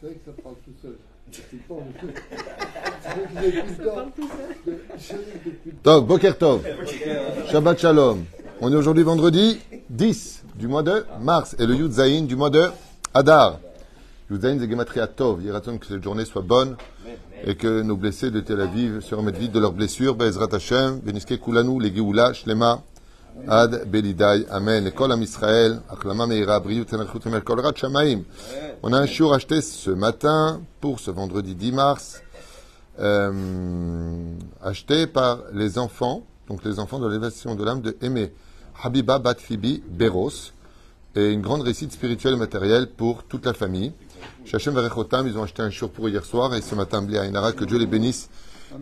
C'est vrai que ça parle tout seul. Tov, Boker Tov. Shabbat Shalom. On est aujourd'hui vendredi 10 du mois de mars et le Yud Zayin du mois de Adar. Yud Zayin, c'est Gematria Tov. Il raconte que cette journée soit bonne et que nos blessés de Tel Aviv se remettent vite de leurs blessures. Be'ezrat Hashem, Beniske Kulanu, les Geoula, Shlema, Ad Belidai, Amen. Kol Am Israël, Achlama Meira. On a un shiur acheté ce matin pour ce vendredi 10 mars euh, acheté par les enfants, donc les enfants de l'élévation de l'âme de Aimé Habiba Batfibi Beros, et une grande récite spirituelle et matérielle pour toute la famille. Shachem Verechotam, ils ont acheté un shiur pour hier soir, et ce matin, Bli Ainara, que Dieu les bénisse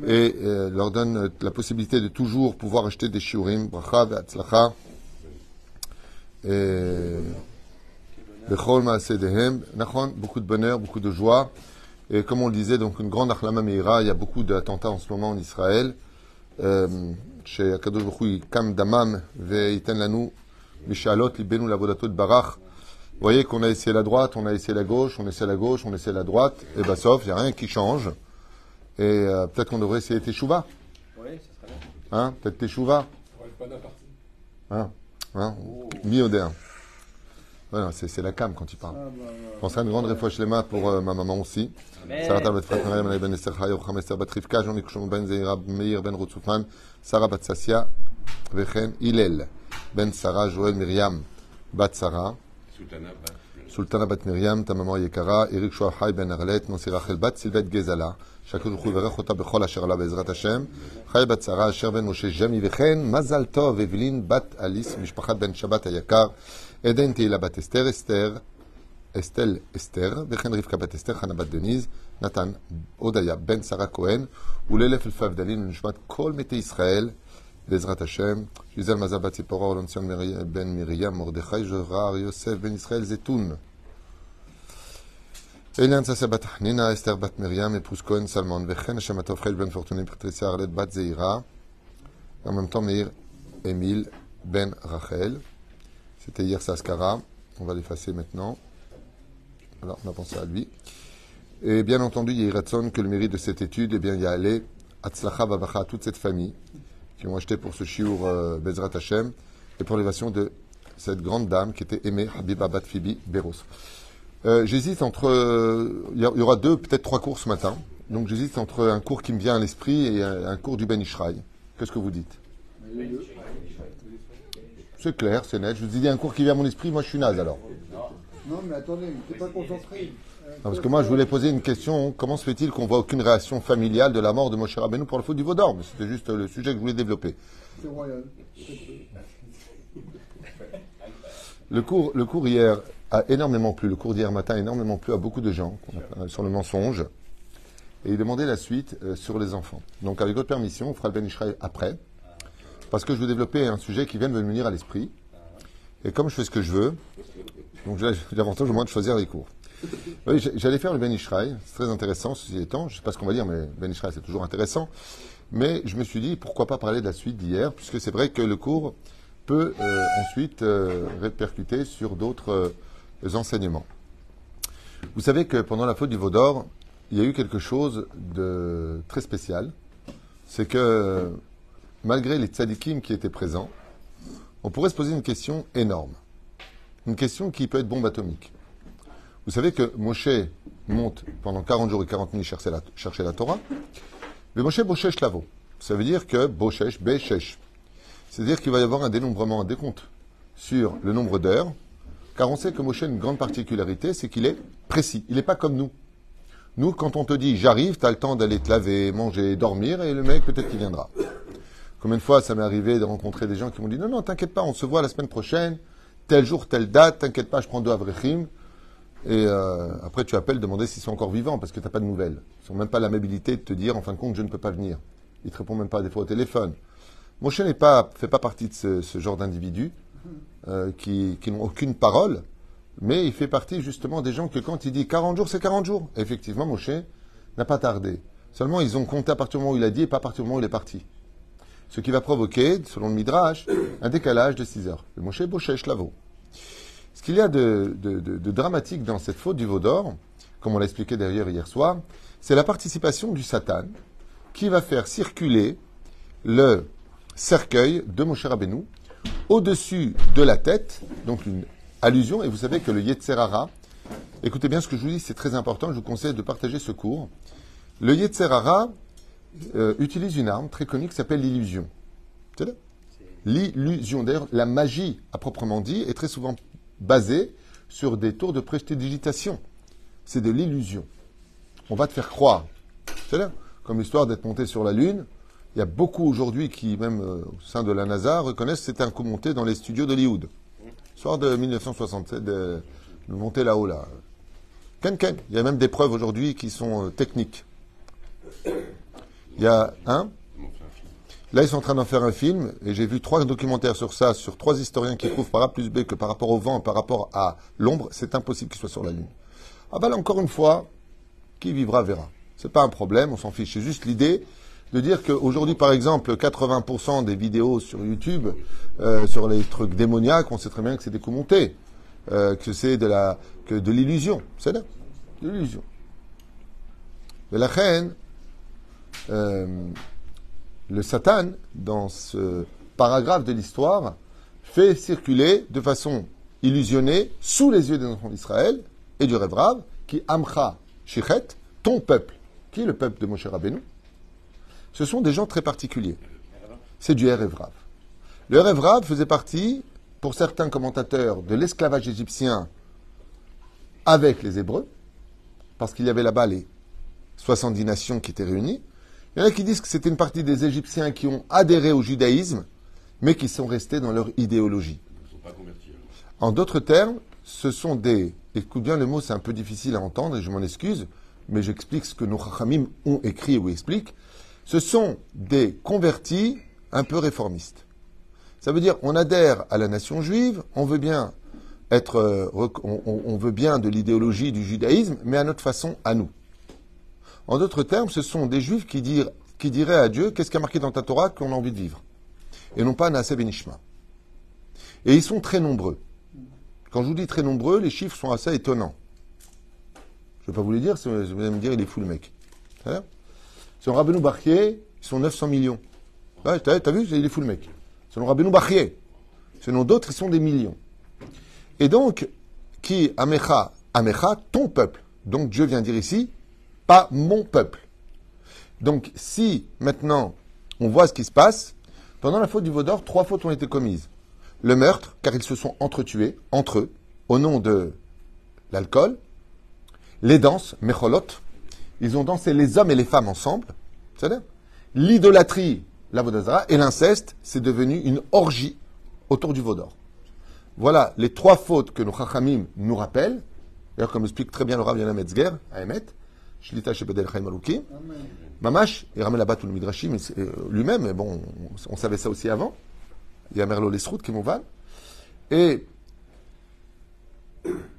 et euh, leur donne euh, la possibilité de toujours pouvoir acheter des shiurim, bracha, ve'atzlacha, et Bechol Maasedehem, Nachon, beaucoup de bonheur, beaucoup de joie. Et comme on le disait, donc une grande achlama meira, il y a beaucoup d'attentats en ce moment en Israël. Euh, Chez Akadosh Baruch Kam Damam, Ve'iten Lanu, Mishalot, Libenu Lavodato de Barach. Vous voyez qu'on a essayé la droite, on a essayé la gauche, on essaie la gauche, on essaie la droite, et bah sauf, il n'y a rien qui change. Et euh, peut-être qu'on devrait essayer Teshuva. Oui, ça serait bien. Hein Peut-être Teshuva. Hein Hein Mi-odeur. Voilà, c'est la cam quand il parle. Ah, bah, bah. Je penserai à une grande réfouche les pour euh, ma maman aussi. Sarah bat Frat Mariam ben Esther Chayo, Cham Esther bat Rivka, Jean-Luc Shlomo ben Zeira, Meir ben Rutzufan, Sarah bat Sassia, Vechen Hillel, ben Sarah, Joël Myriam, bat Sarah, Sultana bat Myriam, ta maman Yekara, Eric Shoahai ben Arlet, Nancy Rachel bat Sylvette Gezala, שהקדוש ברוך הוא יברך אותה בכל אשר עלה בעזרת השם. חי בת שרה, אשר בן משה ז'מי, וכן מזל טוב, אבלין בת אליס, משפחת בן שבת היקר, עדן תהילה בת אסתר, אסתר, אסתל אסתר, וכן רבקה בת אסתר, חנה בת דניז, נתן הודיה בן שרה כהן, ולאלף אלפי הבדלים לנשמת כל מתי ישראל, בעזרת השם. שיזל מזל בת ציפורה, אורלון ציון מרי- בן מרים, מרדכי ז'רר, יוסף בן ישראל זיתון. Elian Sasebat Nina, Esther Bat Myriam, épouse Cohen, Salman, Vechen, Shamatov, Ben Fortuné, Patricia Arlette, Bat Zeira, en même temps Meir, Emile, Ben Rachel. C'était hier Saskara, on va l'effacer maintenant. Voilà, on a pensé à lui. Et bien entendu, il y a que le mérite de cette étude, eh bien, il y a allé Atzlacha toute cette famille qui ont acheté pour ce chiour euh, Bezrat Hashem et pour l'élévation de cette grande dame qui était aimée, Habiba Batfibi Beros. Euh, j'hésite entre. euh, Il y, a- il y aura deux, peut-être trois cours ce matin. Donc j'hésite entre un cours qui me vient à l'esprit et un, un cours du Ben Ishraï. Qu'est-ce que vous dites? C'est clair, c'est net. Je vous ai dit un cours qui vient à mon esprit, moi je suis naze alors. Non, mais attendez, mais t'es pas concentré. Non, parce que moi je voulais poser une question. Comment se fait-il qu'on voit aucune réaction familiale de la mort de Moshe Rabbeinu pour le faute du Vaudor Mais C'était juste le sujet que je voulais développer. C'est royal. Le cours, le cours hier a énormément plu. Le cours d'hier matin a énormément plu à beaucoup de gens sur le mensonge. Et il demandait la suite euh, sur les enfants. Donc avec votre permission, on fera le Ben Ishraï après. Parce que je veux développer un sujet qui vient de me venir à l'esprit. Et comme je fais ce que je veux, donc j'ai l'avantage au moins de choisir les cours. Oui, j'allais faire le Ben Ishraï. C'est très intéressant, ceci étant. Je ne sais pas ce qu'on va dire, mais Ben Ishraï, c'est toujours intéressant. Mais je me suis dit, pourquoi pas parler de la suite d'hier, puisque c'est vrai que le cours peut euh, ensuite euh, répercuter sur d'autres enseignements. Vous savez que pendant la faute du Vaudor, il y a eu quelque chose de très spécial. C'est que malgré les tzadikim qui étaient présents, on pourrait se poser une question énorme. Une question qui peut être bombe atomique. Vous savez que Moshe monte pendant 40 jours et 40 nuits chercher la, Torah. Mais Moshe Boshesh Lavo. Ça veut dire que Boshesh, Beshesh. C'est-à-dire qu'il va y avoir un dénombrement, un décompte sur le nombre d'heures, car on sait que Moshe a une grande particularité, c'est qu'il est précis. Il n'est pas comme nous. Nous, quand on te dit j'arrive, tu as le temps d'aller te laver, manger, dormir, et le mec peut-être qu'il viendra. Combien de fois ça m'est arrivé de rencontrer des gens qui m'ont dit non, non, t'inquiète pas, on se voit la semaine prochaine, tel jour, telle date, t'inquiète pas, je prends deux avrechim. Et euh, après, tu appelles demander s'ils sont encore vivants parce que tu n'as pas de nouvelles. Ils n'ont même pas l'amabilité de te dire, en fin de compte, je ne peux pas venir. Ils te répondent même pas des fois au téléphone. Moshe n'est pas, fait pas partie de ce, ce genre d'individus euh, qui, n'ont aucune parole, mais il fait partie justement des gens que quand il dit 40 jours, c'est 40 jours. Effectivement, Moshe n'a pas tardé. Seulement, ils ont compté à partir du moment où il a dit et pas à partir du moment où il est parti. Ce qui va provoquer, selon le Midrash, un décalage de 6 heures. Le Moshe Boshesh Lavo. Ce qu'il y a de, dramatique dans cette faute du veau d'or, comme on l'a expliqué d'ailleurs hier soir, c'est la participation du Satan qui va faire circuler le cercueil de Moshe Rabbeinu au-dessus de la tête, donc une allusion, et vous savez que le Yetzerara, écoutez bien ce que je vous dis, c'est très important, je vous conseille de partager ce cours. Le Yetzerara euh, utilise une arme très connue qui s'appelle l'illusion. L'illusion. D'ailleurs, la magie, à proprement dit, est très souvent basée sur des tours de prestidigitation. C'est de l'illusion. On va te faire croire. C'est Comme l'histoire d'être monté sur la Lune. Il y a beaucoup aujourd'hui qui, même euh, au sein de la NASA, reconnaissent que c'était un coup monté dans les studios d'Hollywood. Soir de 1967, de, de monter là-haut, là. Ken Ken. Il y a même des preuves aujourd'hui qui sont euh, techniques. Il y a un. Là, ils sont en train d'en faire un film, et j'ai vu trois documentaires sur ça, sur trois historiens qui prouvent par A plus B que par rapport au vent, par rapport à l'ombre, c'est impossible qu'ils soient sur la Lune. Ah ben là, encore une fois, qui vivra verra. C'est pas un problème, on s'en fiche. C'est juste l'idée de dire qu'aujourd'hui, par exemple, 80% des vidéos sur YouTube, euh, sur les trucs démoniaques, on sait très bien que c'est des coups euh, que c'est de la, que de l'illusion. C'est là, de l'illusion. Mais la reine, euh, le Satan, dans ce paragraphe de l'histoire, fait circuler de façon illusionnée, sous les yeux des enfants d'Israël et du rêve qui amcha shichet, ton peuple, qui est le peuple de Moshe Rabbeinu. Ce sont des gens très particuliers. C'est du rêve rave. Le rêve rave faisait partie, pour certains commentateurs, de l'esclavage égyptien avec les Hébreux, parce qu'il y avait là-bas les 70 nations qui étaient réunies. Il y en a qui disent que c'était une partie des Égyptiens qui ont adhéré au judaïsme, mais qui sont restés dans leur idéologie. En d'autres termes, ce sont des. Écoute bien le mot, c'est un peu difficile à entendre et je m'en excuse, mais j'explique ce que nos Chachamim ont écrit ou expliquent. Ce sont des convertis un peu réformistes. Ça veut dire on adhère à la nation juive, on veut bien être, euh, on, veut bien de l'idéologie du judaïsme, mais à notre façon, à nous. En d'autres termes, ce sont des juifs qui, diraient à Dieu qu'est-ce qui a marqué dans ta Torah qu'on a envie de vivre? Et non pas Naaseh Benishma. Et ils sont très nombreux. Quand je vous dis très nombreux, les chiffres sont assez étonnants. Je ne vais pas vous les dire, vous allez me dire il est fou le mec. Selon Rabbeinu Barchier, ils sont 900 millions. Ouais, t'as, vu, il est fou le mec. Selon Rabbeinu Barchier. Selon d'autres, ils sont des millions. Et donc, qui Amecha, Amecha, ton peuple. Donc Dieu vient dire ici, pas mon peuple. Donc si maintenant on voit ce qui se passe, pendant la faute du Vaudor, trois fautes ont été commises. Le meurtre, car ils se sont entretués, entre eux, au nom de l'alcool. Les danses, Mecholot, ils ont dansé les hommes et les femmes ensemble. C'est-à-dire L'idolâtrie, la Vodazara, et l'inceste, c'est devenu une orgie autour du Vaudor. Voilà les trois fautes que nos Chachamim nous rappellent. D'ailleurs, comme explique très bien le Rav Yana Metzger, à Emet, Shlita Shebedel Chaim Alouki, Mamash, il ramène là-bas tout le Midrashim euh, lui-même, mais bon, on, on savait ça aussi avant. Il y a Merlo Lesrout qui m'en Et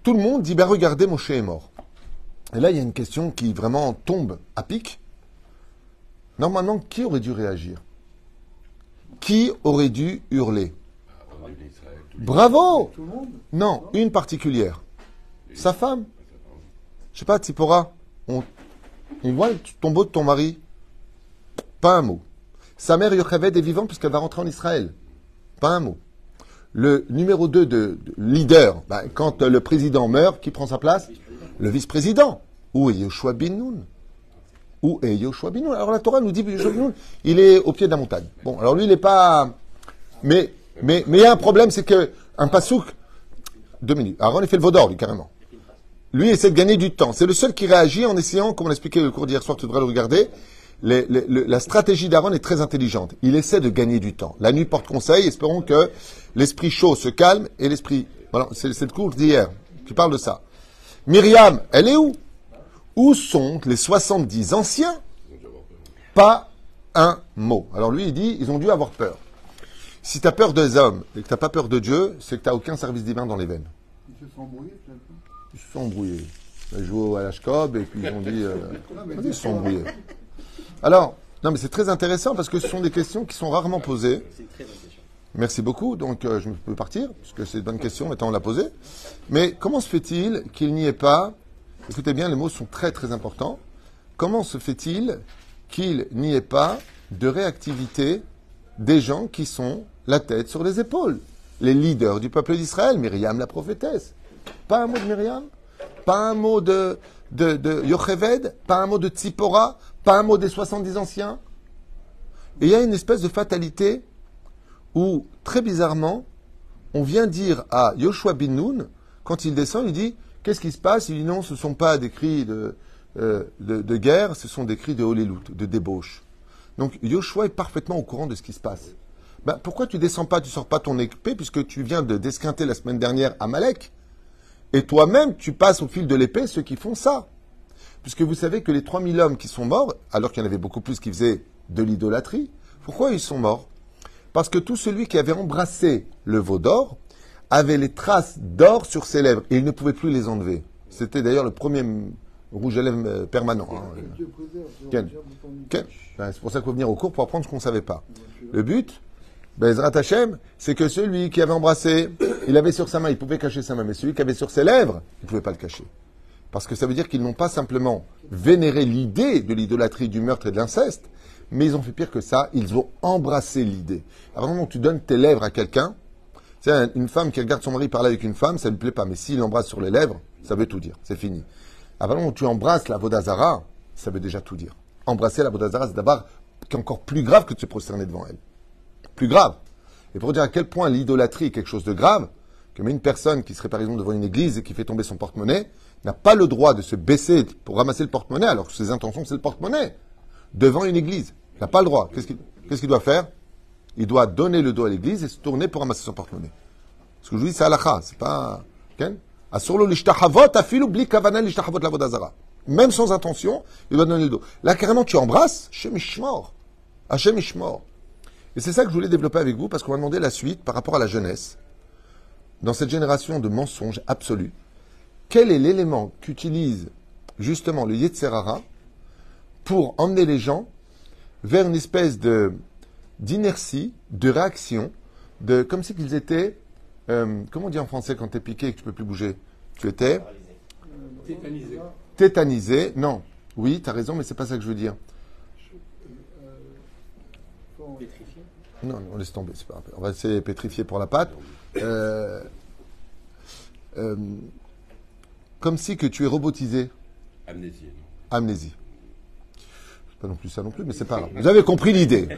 tout le monde dit, ben regardez, Moshe est mort. Et là, il y a une question qui vraiment tombe à pic. Normalement, qui aurait dû réagir? Qui aurait dû hurler? Bravo Non, une particulière. Sa femme. Je sais pas, Tsipora, on, voit le tombeau de ton mari. Pas un mot. Sa mère Yocheved est vivante puisqu'elle va rentrer en Israël. Pas un mot. Le numéro 2 de, de leader, bah, quand le président meurt, qui prend sa place? Le vice-président. Où est Yoshua bin Nun Où est Yoshua bin Nun Alors la Torah nous dit Yoshua bin Nun, il est au pied de la montagne. Bon, alors lui, il n'est pas... Mais mais mais il y a un problème, c'est que un pasouk... Deux minutes. Aaron, il fait le vaudor, lui, carrément. Lui, il essaie de gagner du temps. C'est le seul qui réagit en essayant, comme on l'expliquait le cours d'hier soir, tu devrais le regarder, la stratégie d'Aaron est très intelligente. Il essaie de gagner du temps. La nuit porte conseil, espérons que l'esprit chaud se calme et l'esprit... Voilà, c'est c'est le cours d'hier qui parle de ça. Myriam, elle est où? Où sont les 70 anciens? Pas un mot. Alors lui, il dit, ils ont dû avoir peur. Si tu as peur des hommes et que tu n'as pas peur de Dieu, c'est que tu n'as aucun service divin dans les veines. Ils se sont embrouillés. Ils se sont embrouillés. Ils joué à l'Ashkob et puis ils ont dit. euh, ils se sont embrouillés. Alors, non, mais c'est très intéressant parce que ce sont des questions qui sont rarement posées. Merci beaucoup. Donc, euh, je peux partir, puisque c'est une bonne question, maintenant on l'a posée. Mais comment se fait-il qu'il n'y ait pas, écoutez bien, les mots sont très très importants. Comment se fait-il qu'il n'y ait pas de réactivité des gens qui sont la tête sur les épaules? Les leaders du peuple d'Israël, Myriam la prophétesse. Pas un mot de Myriam Pas un mot de, de, de Yocheved Pas un mot de Tzipora Pas un mot des 70 anciens il y a une espèce de fatalité où, très bizarrement, on vient dire à Yoshua bin Nun, quand il descend, il dit Qu'est-ce qui se passe? Il dit Non, ce ne sont pas des cris de, euh, de, guerre, ce sont des cris de holélout, de débauche. Donc Yoshua est parfaitement au courant de ce qui se passe. Ben, pourquoi tu descends pas, tu sors pas ton épée, puisque tu viens de desquinter la semaine dernière à Malek Et toi-même, tu passes au fil de l'épée ceux qui font ça? Puisque vous savez que les 3000 hommes qui sont morts, alors qu'il y en avait beaucoup plus qui faisaient de l'idolâtrie, pourquoi ils sont morts? Parce que tout celui qui avait embrassé le veau d'or avait les traces d'or sur ses lèvres et il ne pouvait plus les enlever. C'était d'ailleurs le premier rouge à lèvres permanent. Hein. Ben, c'est pour ça qu'il faut venir au cours pour apprendre ce qu'on ne savait pas. Le but, Bezrat Hashem, c'est que celui qui avait embrassé, il avait sur sa main, il pouvait cacher sa main, mais celui qui avait sur ses lèvres, il ne pouvait pas le cacher. Parce que ça veut dire qu'ils n'ont pas simplement vénéré l'idée de l'idolâtrie, du meurtre et de l'inceste, mais ils ont fait pire que ça, ils ont embrassé l'idée. Avant que tu donnes tes lèvres à quelqu'un, c'est une femme qui regarde son mari parler avec une femme, ça ne lui plaît pas, mais s'il embrasse sur les lèvres, ça veut tout dire, c'est fini. Avant que tu embrasses la Vodazara, ça veut déjà tout dire embrasser la Bodhazara, c'est d'abord encore plus grave que de se prosterner devant elle. Plus grave. Et pour dire à quel point l'idolâtrie est quelque chose de grave, que même une personne qui serait par exemple devant une église et qui fait tomber son porte-monnaie n'a pas le droit de se baisser pour ramasser le porte-monnaie alors que ses intentions c'est le porte-monnaie devant une église. Il n'a pas le droit. Qu'est-ce qu'il doit faire? Il doit donner le dos à l'église et se tourner pour ramasser son porte-monnaie. Ce que je vous dis, c'est halakha, c'est pas. Même sans intention, il doit donner le dos. Là, carrément, tu embrasses, Hachem Ishmor. Et c'est ça que je voulais développer avec vous, parce qu'on m'a demandé la suite par rapport à la jeunesse. Dans cette génération de mensonges absolus, quel est l'élément qu'utilise justement le Yetzerara pour emmener les gens vers une espèce de d'inertie, de réaction, de comme si qu'ils étaient, euh, comment on dit en français quand tu es piqué et que tu peux plus bouger? Tu étais? Tétanisé tétanisé. Non. Oui, tu as raison, mais c'est pas ça que je veux dire. Pétrifié Non, on laisse tomber, c'est pas On va essayer pétrifier pour la pâte. Euh, euh, comme si que tu es robotisé. Amnésie. Amnésie. Pas non plus ça non plus, mais c'est pas grave. Vous avez compris l'idée.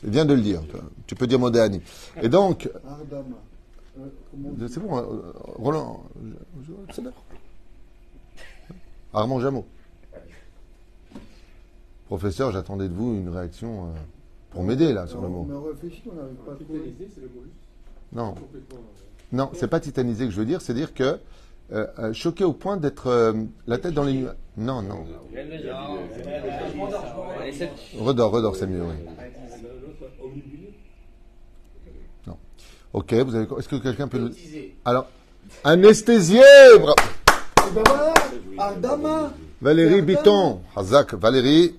C'est bien de le dire. Tu peux dire Modéani. Et donc. C'est bon, Roland. C'est d'accord. Armand Jameau. Professeur, j'attendais de vous une réaction euh, pour m'aider là sur le mot. Mais on réfléchit, on n'arrive pas à trouver. c'est le mot Non, non, c'est pas titanisé que je veux dire, c'est dire que euh, euh, choqué au point d'être euh, la tête dans les nuages. Non, non. Redors, redors, c'est mieux, oui. Non. Ok, vous avez. Est-ce que quelqu'un peut nous. Alors, anesthésié bra- Et voilà, Ardama. Valérie. Biton, Hazak, Valérie,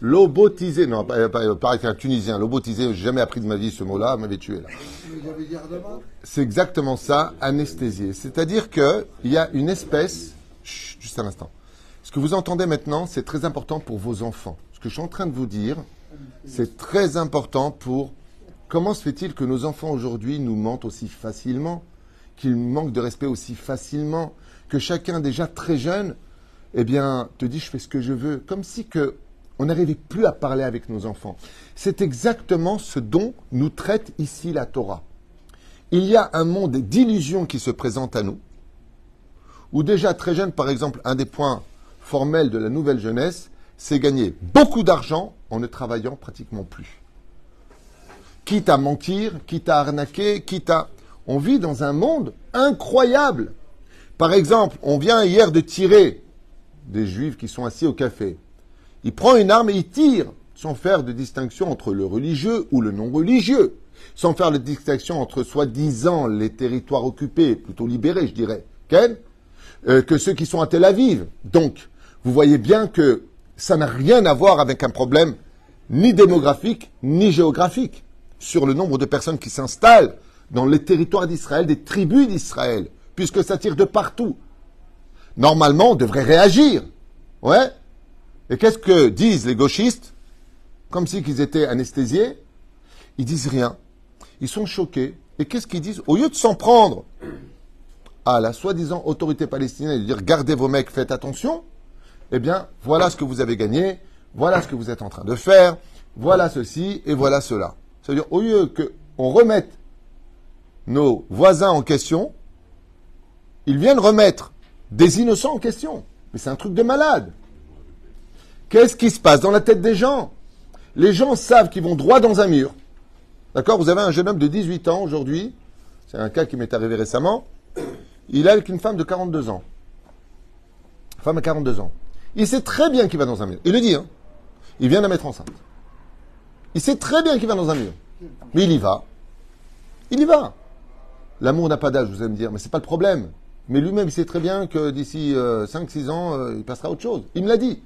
Lobotisé, non, pareil qu'un Tunisien, lobotisé, j'ai jamais appris de ma vie ce mot-là, m'avait tué là. C'est exactement ça, anesthésié. C'est-à-dire que il y a une espèce, Chut, juste un instant. Ce que vous entendez maintenant, c'est très important pour vos enfants. Ce que je suis en train de vous dire, c'est très important pour comment se fait-il que nos enfants aujourd'hui nous mentent aussi facilement, qu'ils manquent de respect aussi facilement, que chacun déjà très jeune, eh bien, te dit je fais ce que je veux, comme si on n'arrivait plus à parler avec nos enfants. C'est exactement ce dont nous traite ici la Torah. Il y a un monde d'illusions qui se présente à nous, où déjà très jeune, par exemple, un des points formels de la nouvelle jeunesse, c'est gagner beaucoup d'argent en ne travaillant pratiquement plus. Quitte à mentir, quitte à arnaquer, quitte à... On vit dans un monde incroyable. Par exemple, on vient hier de tirer des juifs qui sont assis au café. Il prend une arme et il tire, sans faire de distinction entre le religieux ou le non religieux, sans faire de distinction entre soi-disant les territoires occupés, plutôt libérés, je dirais, Ken, euh, que ceux qui sont à Tel Aviv. Donc, vous voyez bien que ça n'a rien à voir avec un problème ni démographique, ni géographique, sur le nombre de personnes qui s'installent dans les territoires d'Israël, des tribus d'Israël, puisque ça tire de partout. Normalement, on devrait réagir. Ouais. Et qu'est-ce que disent les gauchistes? Comme si qu'ils étaient anesthésiés. Ils disent rien. Ils sont choqués. Et qu'est-ce qu'ils disent? Au lieu de s'en prendre à la soi-disant autorité palestinienne et de dire gardez vos mecs, faites attention, eh bien, voilà ce que vous avez gagné, voilà ce que vous êtes en train de faire, voilà ceci et voilà cela. C'est-à-dire, au lieu qu'on remette nos voisins en question, ils viennent remettre des innocents en question. Mais c'est un truc de malade. Qu'est-ce qui se passe dans la tête des gens? Les gens savent qu'ils vont droit dans un mur. D'accord? Vous avez un jeune homme de 18 ans aujourd'hui, c'est un cas qui m'est arrivé récemment, il est avec une femme de 42 ans. Femme à 42 ans. Il sait très bien qu'il va dans un mur. Il le dit, hein. Il vient de la mettre enceinte. Il sait très bien qu'il va dans un mur. Mais il y va. Il y va. L'amour n'a pas d'âge, vous allez me dire, mais c'est pas le problème. Mais lui-même, il sait très bien que d'ici 5-6 ans, euh, il passera autre chose. Il me l'a dit.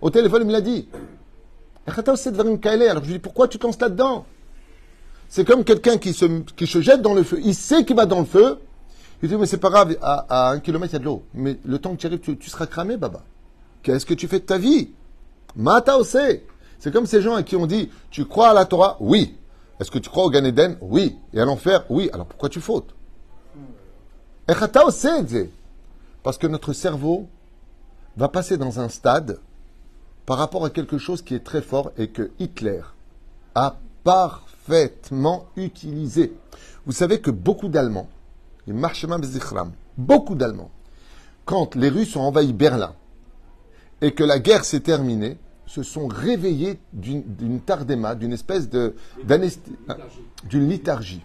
Au téléphone, il me l'a dit. Alors je lui dis, pourquoi tu te là-dedans? C'est comme quelqu'un qui se, jette dans le feu. Il sait qu'il va dans le feu. Il dit, mais c'est pas grave, à, un kilomètre, il y a de l'eau. Mais le temps que tu arrives, tu, tu seras cramé, Baba. Qu'est-ce que tu fais de ta vie? Mata C'est comme ces gens à qui on dit Tu crois à la Torah? Oui. Est-ce que tu crois au Gan Eden? Oui. Et à l'enfer? Oui. Alors pourquoi tu fautes? Parce que notre cerveau va passer dans un stade par rapport à quelque chose qui est très fort et que Hitler a parfaitement utilisé. Vous savez que beaucoup d'Allemands, beaucoup d'Allemands, quand les Russes ont envahi Berlin, et que la guerre s'est terminée, se sont réveillés d'une tardéma, d'une espèce de d'une léthargie.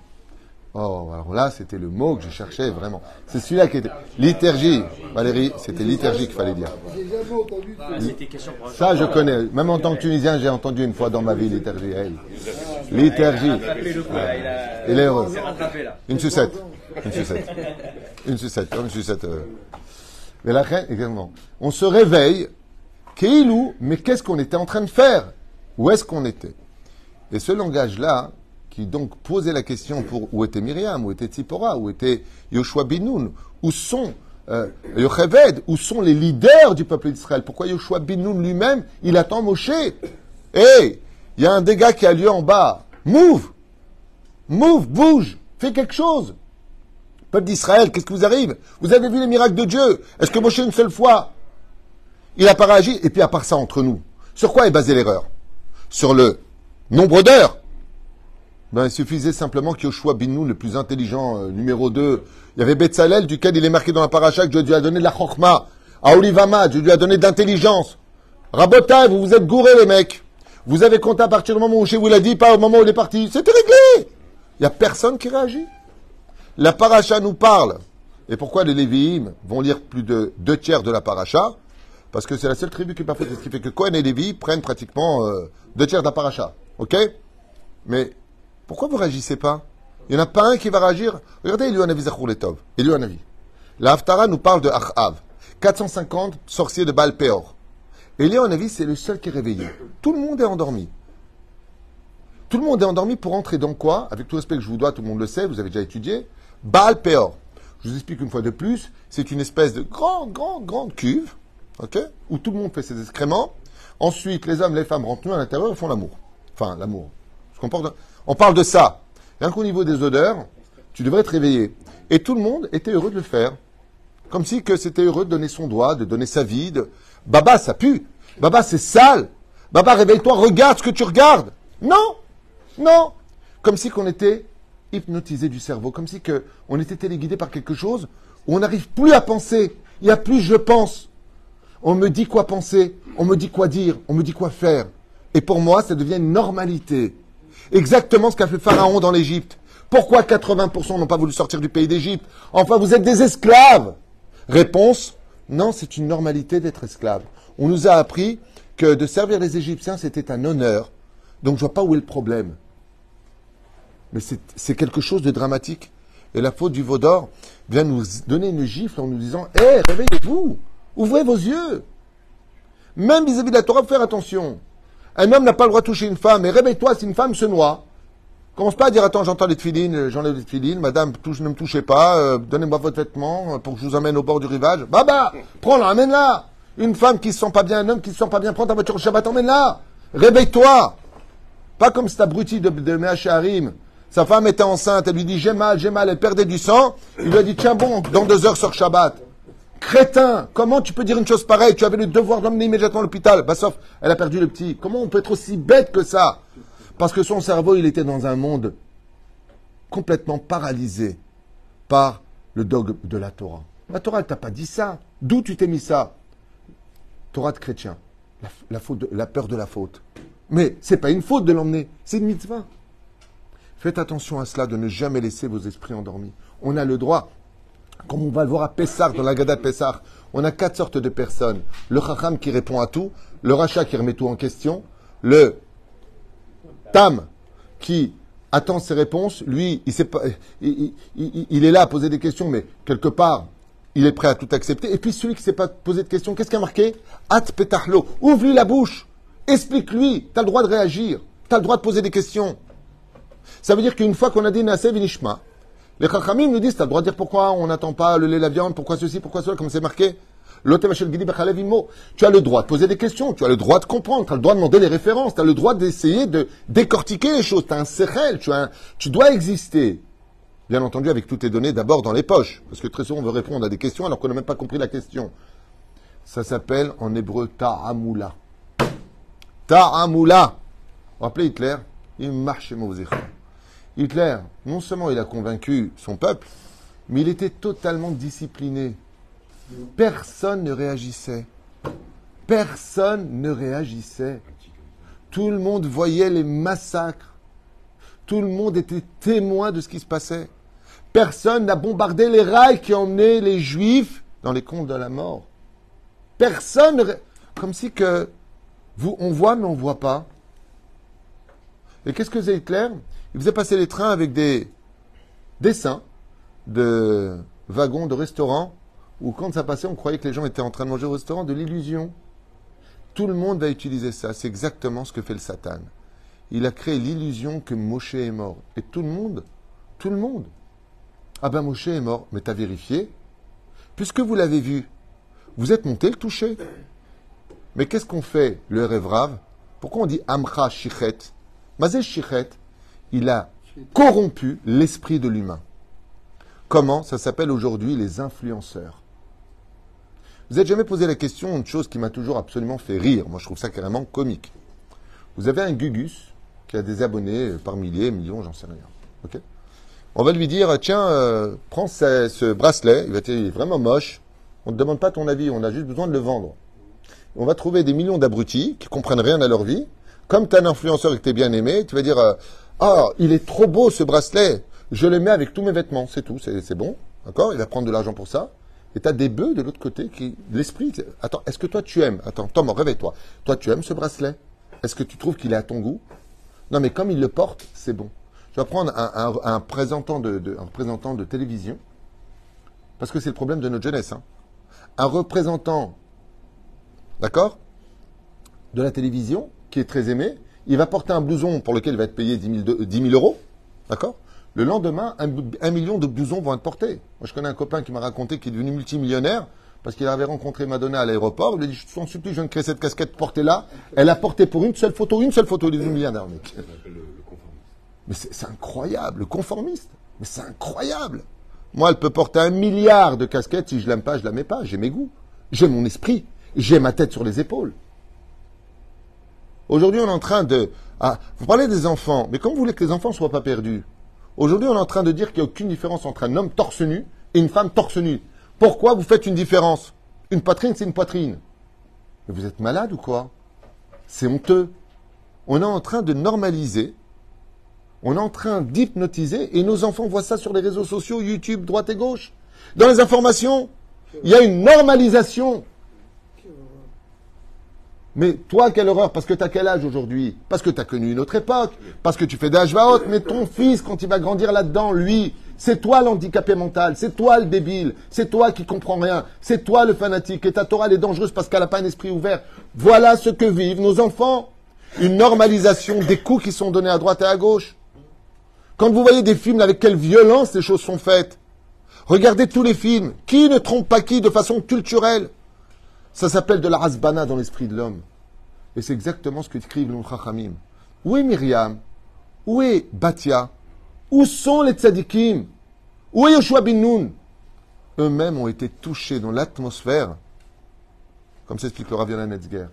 Oh, alors là, c'était le mot que je cherchais vraiment. C'est celui-là qui était. Liturgie, Valérie, c'était liturgie qu'il fallait dire. Ça, je connais. Même en tant que Tunisien, j'ai entendu une fois dans ma vie liturgie. Liturgie. Il est heureux. Une sucette. Une sucette. Une sucette. Une sucette. Euh. Mais la reine, également. On se réveille Keilou, mais qu'est-ce qu'on était en train de faire? Où est-ce qu'on était? Et ce langage-là, qui donc posait la question pour où était Myriam, où était Tzipora, où était Yoshua Binoun, où sont euh, Yocheved, où sont les leaders du peuple d'Israël? Pourquoi Yoshua Binoun lui-même, il attend Moshe? Hé, il y a un dégât qui a lieu en bas. Move! Move, bouge, fais quelque chose. Peuple d'Israël, qu'est-ce qui vous arrive? Vous avez vu les miracles de Dieu? Est-ce que Moshe une seule fois? Il n'a pas réagi. Et puis à part ça, entre nous, sur quoi est basée l'erreur? Sur le nombre d'heures ben, Il suffisait simplement qu'Yoshua Binoun, le plus intelligent, euh, numéro 2, il y avait Betzalel, duquel il est marqué dans la paracha que Dieu lui a donné de la chokma. À Olivama, Dieu lui a donné de l'intelligence. Rabotai, vous vous êtes gourés les mecs. Vous avez compté à partir du moment où chez vous l'a dit, pas au moment où il est parti. C'était réglé. Il n'y a personne qui réagit. La paracha nous parle. Et pourquoi les Lévi'im vont lire plus de deux tiers de la paracha? Parce que c'est la seule tribu qui n'est pas faite. Ce qui fait que Cohen et Lévi prennent pratiquement euh, deux tiers d'aparacha. Ok? Mais pourquoi vous réagissez pas Il n'y en a pas un qui va réagir. Regardez Eliou Zachur Letov. Eliou La Haftara nous parle de Achav. 450 sorciers de Baal Peor. Eliou c'est le seul qui est réveillé. Tout le monde est endormi. Tout le monde est endormi pour entrer dans quoi? Avec tout respect que je vous dois, tout le monde le sait, vous avez déjà étudié. Baal Peor. Je vous explique une fois de plus. C'est une espèce de grande, grande, grande cuve Où tout le monde fait ses excréments. Ensuite, les hommes, les femmes rentrent à l'intérieur et font l'amour. Enfin, l'amour. On parle de ça. Rien qu'au niveau des odeurs, tu devrais te réveiller. Et tout le monde était heureux de le faire. Comme si c'était heureux de donner son doigt, de donner sa vie. Baba, ça pue. Baba, c'est sale. Baba, réveille-toi, regarde ce que tu regardes. Non, non. Comme si qu'on était hypnotisé du cerveau, comme si que on était téléguidé par quelque chose où on n'arrive plus à penser. Il n'y a plus je pense. On me dit quoi penser, on me dit quoi dire, on me dit quoi faire. Et pour moi, ça devient une normalité. Exactement ce qu'a fait Pharaon dans l'Égypte. Pourquoi 80% n'ont pas voulu sortir du pays d'Égypte Enfin, vous êtes des esclaves. Réponse, non, c'est une normalité d'être esclave. On nous a appris que de servir les Égyptiens, c'était un honneur. Donc je vois pas où est le problème. Mais c'est quelque chose de dramatique. Et la faute du Vaudor vient nous donner une gifle en nous disant Hé, réveillez-vous Ouvrez vos yeux. Même vis-à-vis de la Torah, faire attention. Un homme n'a pas le droit de toucher une femme. Et réveille-toi si une femme se noie. Commence pas à dire, attends, j'entends les tefilines, j'enlève les tefilines, madame, touche, ne me touchez pas, euh, donnez-moi votre vêtement euh, pour que je vous emmène au bord du rivage. Baba, prends-la, amène-la. Une femme qui se sent pas bien, un homme qui se sent pas bien, prends ta voiture au Shabbat, emmène-la. Réveille-toi. Pas comme cet abruti de, de Mehacharim. Sa femme était enceinte, elle lui dit, j'ai mal, j'ai mal, elle perdait du sang. Il lui a dit, tiens bon, dans deux heures sur Shabbat. Crétin, comment tu peux dire une chose pareille? Tu avais le devoir d'emmener immédiatement à l'hôpital. Bah, sauf, elle a perdu le petit. Comment on peut être aussi bête que ça? Parce que son cerveau, il était dans un monde complètement paralysé par le dogme de la Torah. La Torah, elle t'a pas dit ça. D'où tu t'es mis ça? Torah de chrétien. La, peur de la faute. Mais c'est pas une faute de l'emmener, c'est une mitzvah. Faites attention à cela, de ne jamais laisser vos esprits endormis. On a le droit, comme on va le voir à Pessar, dans la Gada de Pessar, on a quatre sortes de personnes. Le Chacham qui répond à tout, le Racha qui remet tout en question, le Tam qui attend ses réponses, lui, il, sait pas, il, est là à poser des questions, mais quelque part, il est prêt à tout accepter. Et puis celui qui ne sait pas poser de questions, qu'est-ce qu'il a marqué? At petahlo, ouvre-lui la bouche, explique-lui, tu as le droit de réagir, tu as le droit de poser des questions. Ça veut dire qu'une fois qu'on a dit Naseh Vinishma, les Chachamim nous disent, tu as le droit de dire pourquoi on n'attend pas le lait, la viande, pourquoi ceci, pourquoi cela, comme c'est marqué? Tu as le droit de poser des questions, tu as le droit de comprendre, tu as le droit de demander les références, tu as le droit d'essayer de décortiquer les choses, tu as un sechel, tu, dois exister. Bien entendu, avec toutes les données d'abord dans les poches, parce que très souvent on veut répondre à des questions alors qu'on n'a même pas compris la question. Ça s'appelle en hébreu ta'amula. Ta'amula. Rappelez Hitler, il marche Hitler, non seulement il a convaincu son peuple, mais il était totalement discipliné. Personne ne réagissait. Personne ne réagissait. Tout le monde voyait les massacres. Tout le monde était témoin de ce qui se passait. Personne n'a bombardé les rails qui emmenaient les juifs dans les comptes de la mort. Personne, ne comme si que vous, on voit mais on voit pas. Et qu'est-ce que faisait Hitler? Il faisait passer les trains avec des dessins de wagons de restaurants où quand ça passait, on croyait que les gens étaient en train de manger au restaurant, de l'illusion. Tout le monde va utiliser ça. C'est exactement ce que fait le Satan. Il a créé l'illusion que Moshe est mort. Et tout le monde, tout le monde. Ah ben Moshe est mort. Mais t'as vérifié Puisque vous l'avez vu, vous êtes monté le toucher. Mais qu'est-ce qu'on fait, le rêve Pourquoi on dit Amcha Shichet? Mazé Shichet, il a corrompu l'esprit de l'humain. Comment Ça s'appelle aujourd'hui les influenceurs? Vous n'êtes jamais posé la question d'une chose qui m'a toujours absolument fait rire. Moi, je trouve ça carrément comique. Vous avez un Gugus qui a des abonnés par milliers, millions, j'en sais rien. On va lui dire tiens, euh, prends ce, ce bracelet, il, va est vraiment moche. On ne te demande pas ton avis, on a juste besoin de le vendre. On va trouver des millions d'abrutis qui comprennent rien à leur vie. Comme tu es un influenceur et que tu es bien aimé, tu vas dire euh, Ah, il est trop beau ce bracelet, je le mets avec tous mes vêtements, c'est tout, c'est bon. D'accord? Il va prendre de l'argent pour ça. Et tu as des bœufs de l'autre côté qui. L'esprit. Attends, est-ce que toi tu aimes Attends, Tom, réveille-toi. Toi, tu aimes ce bracelet? Est-ce que tu trouves qu'il est à ton goût? Non, mais comme il le porte, c'est bon. Je vais prendre un, un- représentant de, représentant de télévision, parce que c'est le problème de notre jeunesse. hein. Un représentant, d'accord, de la télévision, qui est très aimé, il va porter un blouson pour lequel il va être payé 10 000, de- 10 000 euros, d'accord? Le lendemain, un, million de blousons vont être portés. Moi, je connais un copain qui m'a raconté qu'il est devenu multimillionnaire parce qu'il avait rencontré Madonna à l'aéroport. Il lui a dit, je t'en supplie, je viens de créer cette casquette, portez-la. Elle a porté pour une seule photo, une seule photo, il est devenu milliardaire, mec. Mais c'est c'est incroyable, le conformiste. Mais c'est incroyable. Moi, elle peut porter un milliard de casquettes. Si je l'aime pas, je la mets pas. J'ai mes goûts. J'ai mon esprit. J'ai ma tête sur les épaules. Aujourd'hui, on est en train de. Ah, vous parlez des enfants, mais comment vous voulez que les enfants ne soient pas perdus Aujourd'hui, on est en train de dire qu'il n'y a aucune différence entre un homme torse nu et une femme torse nu. Pourquoi vous faites une différence? Une poitrine, c'est une poitrine. Mais vous êtes malade ou quoi? C'est honteux. On est en train de normaliser on est en train d'hypnotiser et nos enfants voient ça sur les réseaux sociaux, YouTube, droite et gauche. Dans les informations, il y a une normalisation. Mais toi, quelle horreur Parce que tu as quel âge aujourd'hui? Parce que tu as connu une autre époque. Parce que tu fais d'âge haute. Mais ton fils, quand il va grandir là-dedans, lui, c'est toi l'handicapé mental. C'est toi le débile. C'est toi qui comprends rien. C'est toi le fanatique. Et ta Torah, est dangereuse parce qu'elle n'a pas un esprit ouvert. Voilà ce que vivent nos enfants. une normalisation des coups qui sont donnés à droite et à gauche. Quand vous voyez des films avec quelle violence les choses sont faites, regardez tous les films. Qui ne trompe pas qui de façon culturelle? Ça s'appelle de la rasbana dans l'esprit de l'homme. Et c'est exactement ce que écrivent les. Où est Myriam? Où est Batia Où sont les tzadikim? Où est Yoshua bin Nun? Eux-mêmes ont été touchés dans l'atmosphère, comme s'explique le Rav Netzger.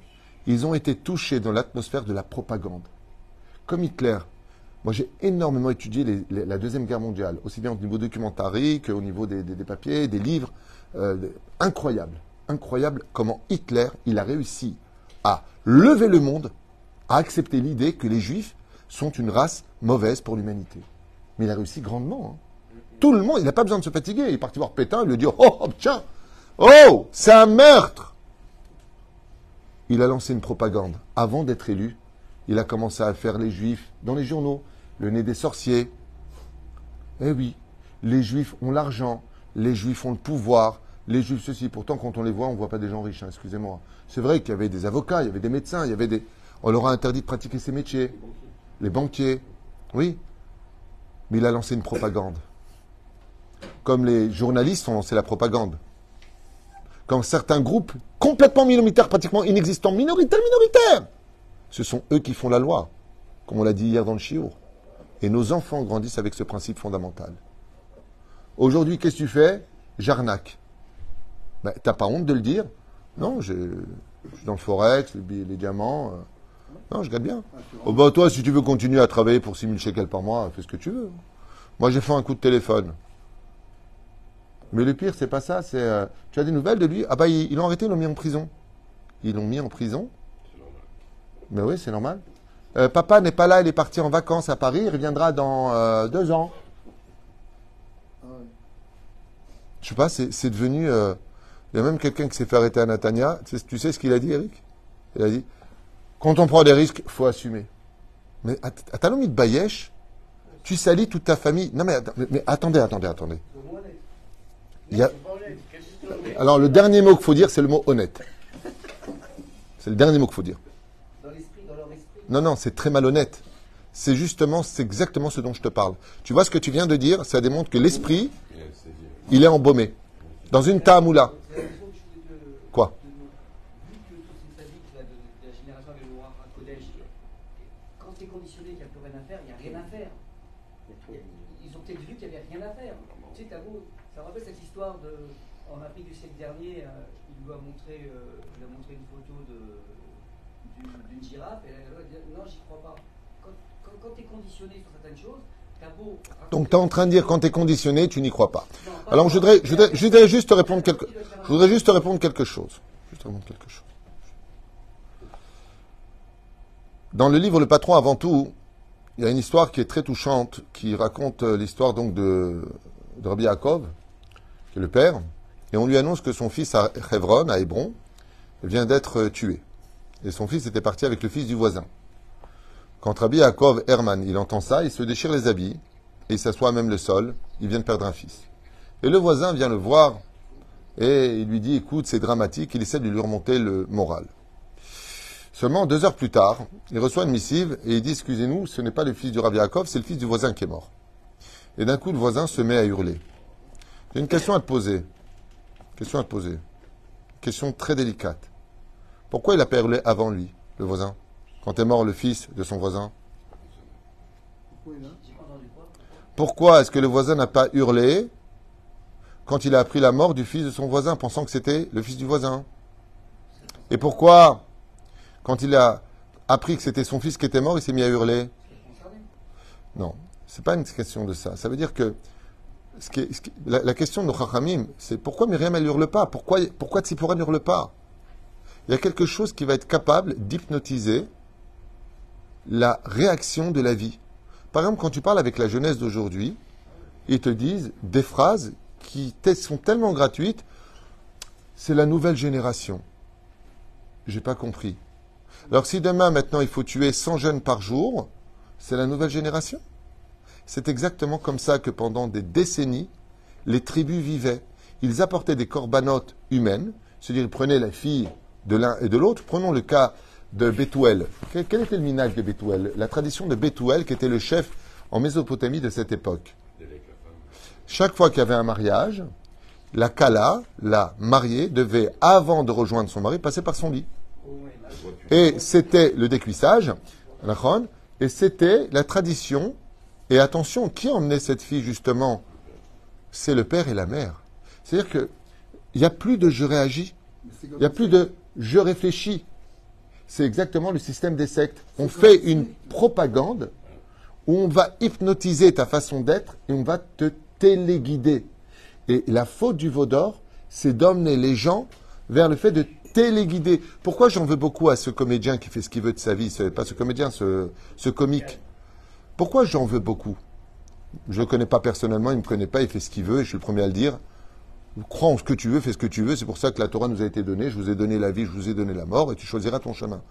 Ils ont été touchés dans l'atmosphère de la propagande. Comme Hitler. Moi, j'ai énormément étudié la Deuxième Guerre mondiale, aussi bien au niveau documentarique qu'au niveau des papiers, des livres. Euh, incroyable. Incroyable comment Hitler, il a réussi à lever le monde, à accepter l'idée que les Juifs sont une race mauvaise pour l'humanité. Mais il a réussi grandement. hein. Tout le monde, il n'a pas besoin de se fatiguer. Il est parti voir Pétain, il lui a dit Oh, oh, oh, c'est un meurtre Il a lancé une propagande. Avant d'être élu, il a commencé à faire les Juifs dans les journaux, le nez des sorciers. Eh oui, les Juifs ont l'argent, les Juifs ont le pouvoir, les Juifs ceci. Pourtant, quand on les voit, on ne voit pas des gens riches, hein, excusez-moi. C'est vrai qu'il y avait des avocats, il y avait des médecins, il y avait des. On leur a interdit de pratiquer ces métiers. Les banquiers. Oui. Mais il a lancé une propagande. Comme les journalistes ont lancé la propagande. Comme certains groupes complètement minoritaires, pratiquement inexistants, minoritaires, minoritaires. Ce sont eux qui font la loi, comme on l'a dit hier dans le Chiour. Et nos enfants grandissent avec ce principe fondamental. Aujourd'hui, qu'est-ce que tu fais? J'arnaque. Ben, T'as pas honte de le dire Non, je, je suis dans le forex, les, les diamants. euh. Non, je gagne bien. Oh, bah, toi, si tu veux continuer à travailler pour 6 000 shekels par mois, fais ce que tu veux. Moi, j'ai fait un coup de téléphone. Mais le pire, c'est pas ça. C'est, euh, tu as des nouvelles de lui? Ah bah, ils l'ont arrêté, ils l'ont mis en prison. Ils l'ont mis en prison. Mais oui, c'est normal. Euh, papa n'est pas là, il est parti en vacances à Paris, il reviendra dans euh, deux ans. Ah. Je sais pas, c'est c'est devenu. Il y a même quelqu'un qui s'est fait arrêter à Natania. Tu sais, ce qu'il a dit, Eric? Il a dit quand on prend des risques, faut assumer. Mais à de Bayesh, tu salis toute ta famille. Non, mais, att- mais- mais attendez, attendez, attendez. Il y a- Alors, le dernier mot qu'il faut dire, c'est le mot honnête. C'est le dernier mot qu'il faut dire. Dans dans leur. Non, non, c'est très malhonnête. C'est justement, c'est exactement ce dont je te parle. Tu vois ce que tu viens de dire? Ça démontre que l'esprit, il est embaumé. Dans une tamoula. C'est la question que je voulais te- Quoi de nous- Vu que tous ces sadiques là, de, de la génération avec le noir à Kodesh, quand tu es conditionné qu'il n'y a plus rien à faire, il n'y a rien à faire. Ils ont peut-être vu qu'il n'y avait rien à faire. Tu sais, t'as beau- rappelle cette histoire de. En Afrique du siècle dernier, euh, il lui a montré, euh, il a montré une photo de- d'une girafe et elle a dit Non, j'y crois pas. Quand, quand, quand tu es conditionné sur certaines choses, t'as beau. Donc, tu es en train de dire quand tu es conditionné, tu n'y crois pas. Non, pas- Alors, je voudrais, je voudrais, je voudrais juste te répondre quelque, je voudrais juste te répondre quelque chose. Juste te répondre quelque chose. Dans le livre Le Patron avant tout, il y a une histoire qui est très touchante, qui raconte euh, l'histoire donc de, de Rabbi Yaakov, le père, et on lui annonce que son fils à Hebron, à Hébron, vient d'être tué. Et son fils était parti avec le fils du voisin. Quand Rabbi Yaakov Herman, il entend ça, il se déchire les habits, et il s'assoit même le sol, il vient de perdre un fils. Et le voisin vient le voir, et il lui dit, écoute, c'est dramatique, il essaie de lui remonter le moral. Seulement deux heures plus tard, il reçoit une missive et il dit Excusez-nous, ce n'est pas le fils du Rav Yaakov, c'est le fils du voisin qui est mort. Et d'un coup, le voisin se met à hurler. J'ai une question à te poser. Question à te poser. Question très délicate. Pourquoi il a hurlé avant lui, le voisin Quand est mort le fils de son voisin? Pourquoi est-ce que le voisin n'a pas hurlé quand il a appris la mort du fils de son voisin, pensant que c'était le fils du voisin? Et pourquoi, quand il a appris que c'était son fils qui était mort, il s'est mis à hurler? Non, c'est pas une question de ça. Ça veut dire que la, question de nos Chachamim, c'est pourquoi Myriam elle hurle pas? Pourquoi, pourquoi Tzipora n'hurle pas? Il y a quelque chose qui va être capable d'hypnotiser la réaction de la vie. Par exemple, quand tu parles avec la jeunesse d'aujourd'hui, ils te disent des phrases qui sont tellement gratuites. C'est la nouvelle génération. J'ai pas compris. Alors si demain, maintenant, il faut tuer 100 jeunes par jour, c'est la nouvelle génération? C'est exactement comme ça que pendant des décennies, les tribus vivaient. Ils apportaient des corbanotes humaines, c'est-à-dire ils prenaient la fille de l'un et de l'autre. Prenons le cas de Bethuel. Quel, était le minage de Bethuel La tradition de Bethuel, qui était le chef en Mésopotamie de cette époque. Chaque fois qu'il y avait un mariage, la Kala, la mariée, devait, avant de rejoindre son mari, passer par son lit. Et c'était le décuissage, et c'était la tradition. Et attention, qui emmenait cette fille justement? C'est le père et la mère. C'est-à-dire que il n'y a plus de je réagis, il n'y a plus de je réfléchis. C'est exactement le système des sectes. On fait une propagande où on va hypnotiser ta façon d'être et on va te téléguider. Et la faute du veau d'or, c'est d'emmener les gens vers le fait de téléguider. Pourquoi j'en veux beaucoup à ce comédien qui fait ce qu'il veut de sa vie? C'est pas ce comédien, ce, ce comique. Pourquoi j'en veux beaucoup? Je ne le connais pas personnellement, il ne me connaît pas, il fait ce qu'il veut et je suis le premier à le dire. Crois en ce que tu veux, fais ce que tu veux. C'est pour ça que la Torah nous a été donnée. Je vous ai donné la vie, je vous ai donné la mort et tu choisiras ton chemin.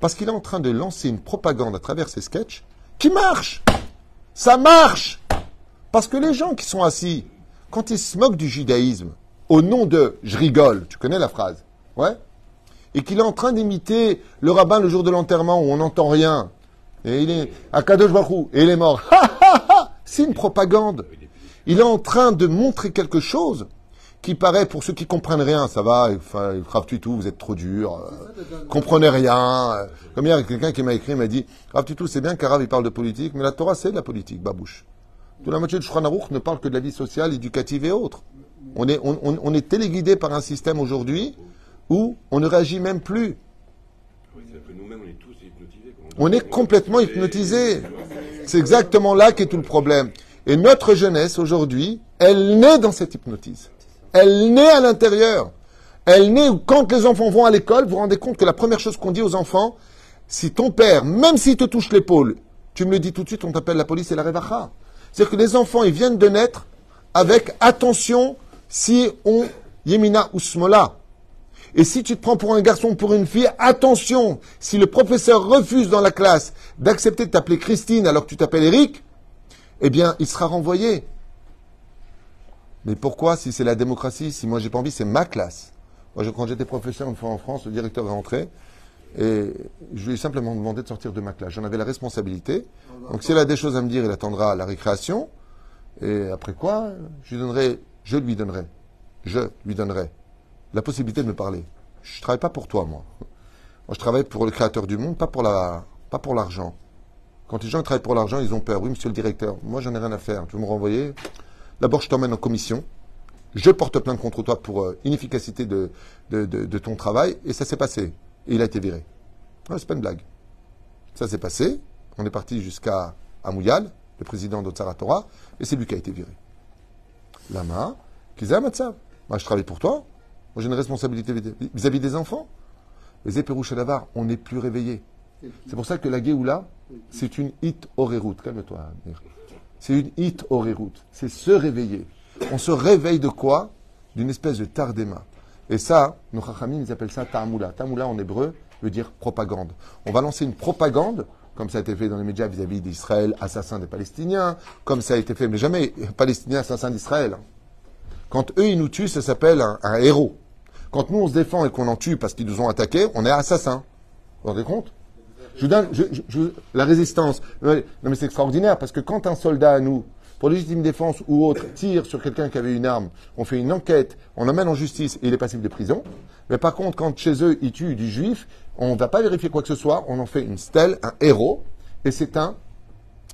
Parce qu'il est en train de lancer une propagande à travers ses sketchs qui marche. Ça marche. Parce que les gens qui sont assis, quand ils se moquent du judaïsme, au nom de je rigole, tu connais la phrase, ouais? Et qu'il est en train d'imiter le rabbin le jour de l'enterrement où on n'entend rien, et il est à Kadosh et il est mort. C'est une propagande. Il est en train de montrer quelque chose qui paraît, pour ceux qui comprennent rien, ça va, enfin, Tutu, vous êtes trop dur, euh, comprenez rien. Comme hier, quelqu'un qui m'a écrit m'a dit, Tutu, c'est bien qu'Arav il parle de politique, mais la Torah c'est de la politique, babouche. Toute la moitié de Aruch ne parle que de la vie sociale, éducative et autres. On est, téléguidé par un système aujourd'hui où on ne réagit même plus. On est complètement hypnotisé. C'est exactement là qu'est tout le problème. Et notre jeunesse aujourd'hui, elle naît dans cette hypnotise. Elle naît à l'intérieur. Elle naît quand les enfants vont à l'école, vous vous rendez compte que la première chose qu'on dit aux enfants, si ton père, même s'il te touche l'épaule, tu me le dis tout de suite, on t'appelle la police et la revacha. C'est-à-dire que les enfants, ils viennent de naître avec attention si on yemina ou smola. Et si tu te prends pour un garçon ou pour une fille, attention, si le professeur refuse dans la classe d'accepter de t'appeler Christine alors que tu t'appelles Eric, eh bien, il sera renvoyé. Mais pourquoi, si c'est la démocratie, si moi j'ai pas envie, c'est ma classe? Moi, quand j'étais professeur une fois en France, le directeur est rentré et je lui ai simplement demandé de sortir de ma classe. J'en avais la responsabilité. Donc, s'il a des choses à me dire, il attendra la récréation. Et après quoi, je lui donnerai, je lui donnerai, je lui donnerai la possibilité de me parler. Je travaille pas pour toi, moi. Moi, je travaille pour le créateur du monde, pas pour la, pas pour l'argent. Quand les gens travaillent pour l'argent, ils ont peur. Oui, monsieur le directeur, moi, j'en ai rien à faire. Tu veux me renvoyer? D'abord, je t'emmène en commission. Je porte plainte contre toi pour euh, inefficacité de, de, de- ton travail. Et ça s'est passé. Et il a été viré. C'est pas une blague. Ça s'est passé. On est parti jusqu'à Amouyal, le président d'Otsara et c'est lui qui a été viré. Lama, Kizah Matzav. Moi, je travaille pour toi. Moi, j'ai une responsabilité vis- vis-à-vis des enfants. Les éperouches Davar, on n'est plus réveillés. C'est pour ça que la Géoula, c'est une hit route. Calme-toi. C'est une hit route. C'est se réveiller. On se réveille de quoi? D'une espèce de tardema. Et ça, nos chachamim, ils appellent ça ta'amoula. Ta'amoula en hébreu veut dire propagande. On va lancer une propagande, comme ça a été fait dans les médias vis-à-vis d'Israël, assassin des Palestiniens, comme ça a été fait, mais jamais Palestinien, assassin d'Israël. Quand eux, ils nous tuent, ça s'appelle un héros. Quand nous, on se défend et qu'on en tue parce qu'ils nous ont attaqués, on est assassin. Vous vous rendez compte? Je vous donne la résistance. Non, mais c'est extraordinaire parce que quand un soldat à nous, pour légitime défense ou autre, tire sur quelqu'un qui avait une arme, on fait une enquête, on l'emmène en justice et il est passible de prison. Mais par contre, quand chez eux, ils tuent du juif, on ne va pas vérifier quoi que ce soit, on en fait une stèle, un héros, et c'est un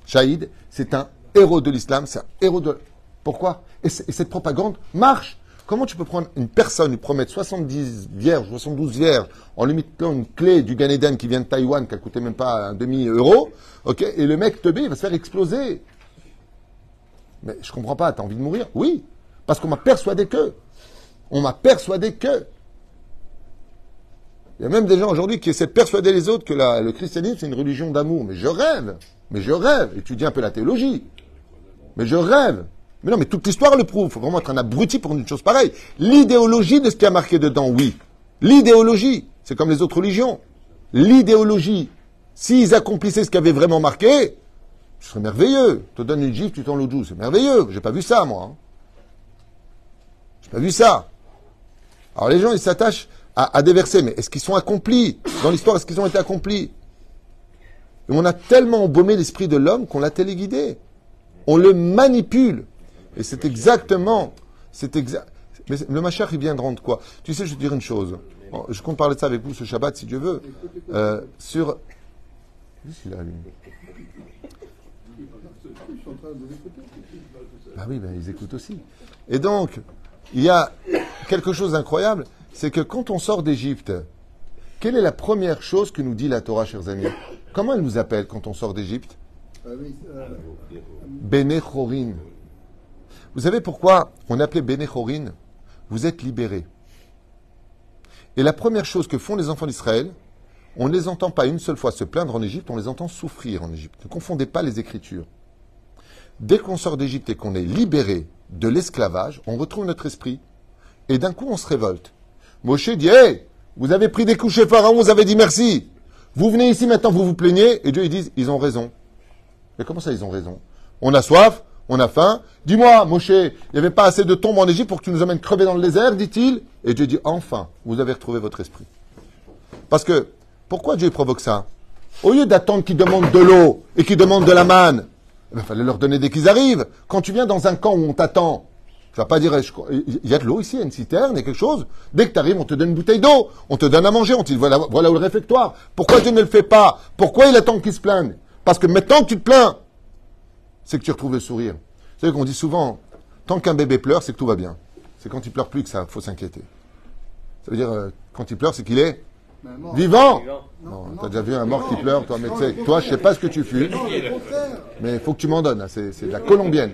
Shahid, c'est un héros de l'islam, c'est un héros de... Pourquoi? Et cette propagande marche. Comment tu peux prendre une personne, lui promettre 70 vierges, 72 vierges, en lui mettant une clé du Gan Eden qui vient de Taïwan, qui a coûté même pas un demi-euro, ok, et le mec teubé, il va se faire exploser. Mais je comprends pas, t'as envie de mourir? Oui, parce qu'on m'a persuadé que. On m'a persuadé que. Il y a même des gens aujourd'hui qui essaient de persuader les autres que le christianisme c'est une religion d'amour. Mais je rêve, mais je rêve. Étudie un peu la théologie. Mais je rêve. Mais non, mais toute l'histoire le prouve. Faut vraiment être un abruti pour une chose pareille. L'idéologie de ce qui a marqué dedans, oui. L'idéologie, c'est comme les autres religions. L'idéologie, s'ils accomplissaient ce qui avait vraiment marqué, ce serait merveilleux. Tu te donnes une gifle, tu t'en. C'est merveilleux. J'ai pas vu ça, moi. hein. J'ai pas vu ça. Alors les gens, ils s'attachent à, à des versets, mais est-ce qu'ils sont accomplis? Dans l'histoire, est-ce qu'ils ont été accomplis? Et on a tellement embaumé l'esprit de l'homme qu'on l'a téléguidé. On le manipule. Et c'est exactement, c'est exact. Mais le Machar, il vient de rendre quoi? Tu sais, je vais te dire une chose. Bon, je compte parler de ça avec vous ce Shabbat, si Dieu veut. Euh, sur. A, lui? Je suis en train de vous écouter. Ah oui, ben, ils écoutent aussi. Et donc, il y a quelque chose d'incroyable, c'est que quand on sort d'Égypte, quelle est la première chose que nous dit la Torah, chers amis? Comment elle nous appelle quand on sort d'Égypte? Ah euh, Bene Chorin. Vous savez pourquoi on appelait Bene Chorin Vous êtes libérés. Et la première chose que font les enfants d'Israël, on ne les entend pas une seule fois se plaindre en Égypte, on les entend souffrir en Égypte. Ne confondez pas les Écritures. Dès qu'on sort d'Égypte et qu'on est libéré de l'esclavage, on retrouve notre esprit. Et d'un coup, on se révolte. Moshe dit Hey, vous avez pris des coups chez Pharaon, vous avez dit merci. Vous venez ici maintenant, vous vous plaignez. Et Dieu, ils disent Ils ont raison. Mais comment ça, ils ont raison? On a soif, on a faim. Dis-moi, Moshe, il n'y avait pas assez de tombes en Égypte pour que tu nous amènes crever dans le désert, dit-il. Et Dieu dit Enfin, vous avez retrouvé votre esprit. Parce que, pourquoi Dieu provoque ça? Au lieu d'attendre qu'ils demandent de l'eau et qu'ils demandent de la manne, il fallait leur donner dès qu'ils arrivent. Quand tu viens dans un camp où on t'attend, tu vas pas dire, crois- il y a de l'eau ici, il y a une citerne, il y a quelque chose. Dès que tu arrives, on te donne une bouteille d'eau, on te donne à manger, on te dit, voilà, voilà où le réfectoire. Pourquoi Dieu ne le fait pas? Pourquoi il attend qu'ils se plaignent Parce que maintenant que tu te plains, c'est que tu retrouves le sourire. Vous savez qu'on dit souvent, tant qu'un bébé pleure, c'est que tout va bien. C'est quand il pleure plus que ça faut s'inquiéter. Ça veut dire, euh, quand il pleure, c'est qu'il est mort. vivant. Non, t'as déjà vu un mort qui pleure, toi, mais tu sais, toi, je sais pas ce que tu fuis. Mais il faut que tu m'en donnes, hein, c'est c'est de la colombienne.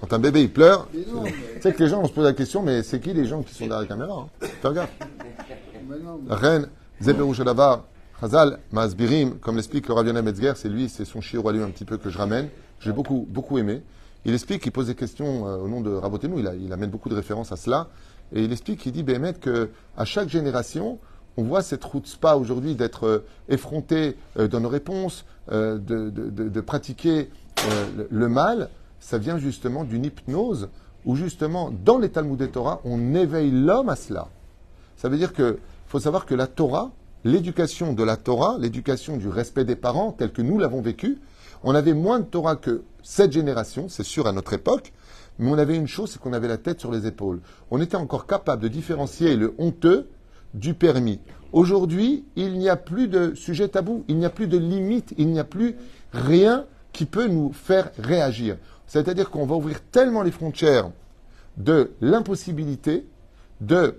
Quand un bébé il pleure, tu sais que les gens on se pose la question, mais c'est qui les gens qui sont derrière la caméra hein? Fais gaffe. La reine, Chazal, Masbirim, comme l'explique le Rav Metzger, c'est lui, c'est son shiur à lui un petit peu que je ramène. J'ai beaucoup, beaucoup aimé. Il explique, il pose des questions euh, au nom de Rabotenu, il, a- il amène beaucoup de références à cela. Et il explique, il dit, Béhémet, que à chaque génération, on voit cette route spa aujourd'hui d'être euh, effronté euh, dans nos réponses, de, de- de- de pratiquer le, le mal. Ça vient justement d'une hypnose où justement, dans les Talmud Torah, on éveille l'homme à cela. Ça veut dire que faut savoir que la Torah, l'éducation de la Torah, l'éducation du respect des parents, tel que nous l'avons vécu, on avait moins de Torah que cette génération, c'est sûr à notre époque, mais on avait une chose, c'est qu'on avait la tête sur les épaules. On était encore capable de différencier le honteux du permis. Aujourd'hui, il n'y a plus de sujet tabou, il n'y a plus de limite, il n'y a plus rien qui peut nous faire réagir. C'est-à-dire qu'on va ouvrir tellement les frontières de l'impossibilité, de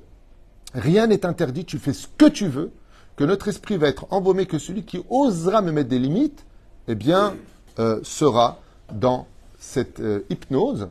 rien n'est interdit, tu fais ce que tu veux, que notre esprit va être embaumé, que celui qui osera me mettre des limites, eh bien, euh, sera dans cette euh, hypnose,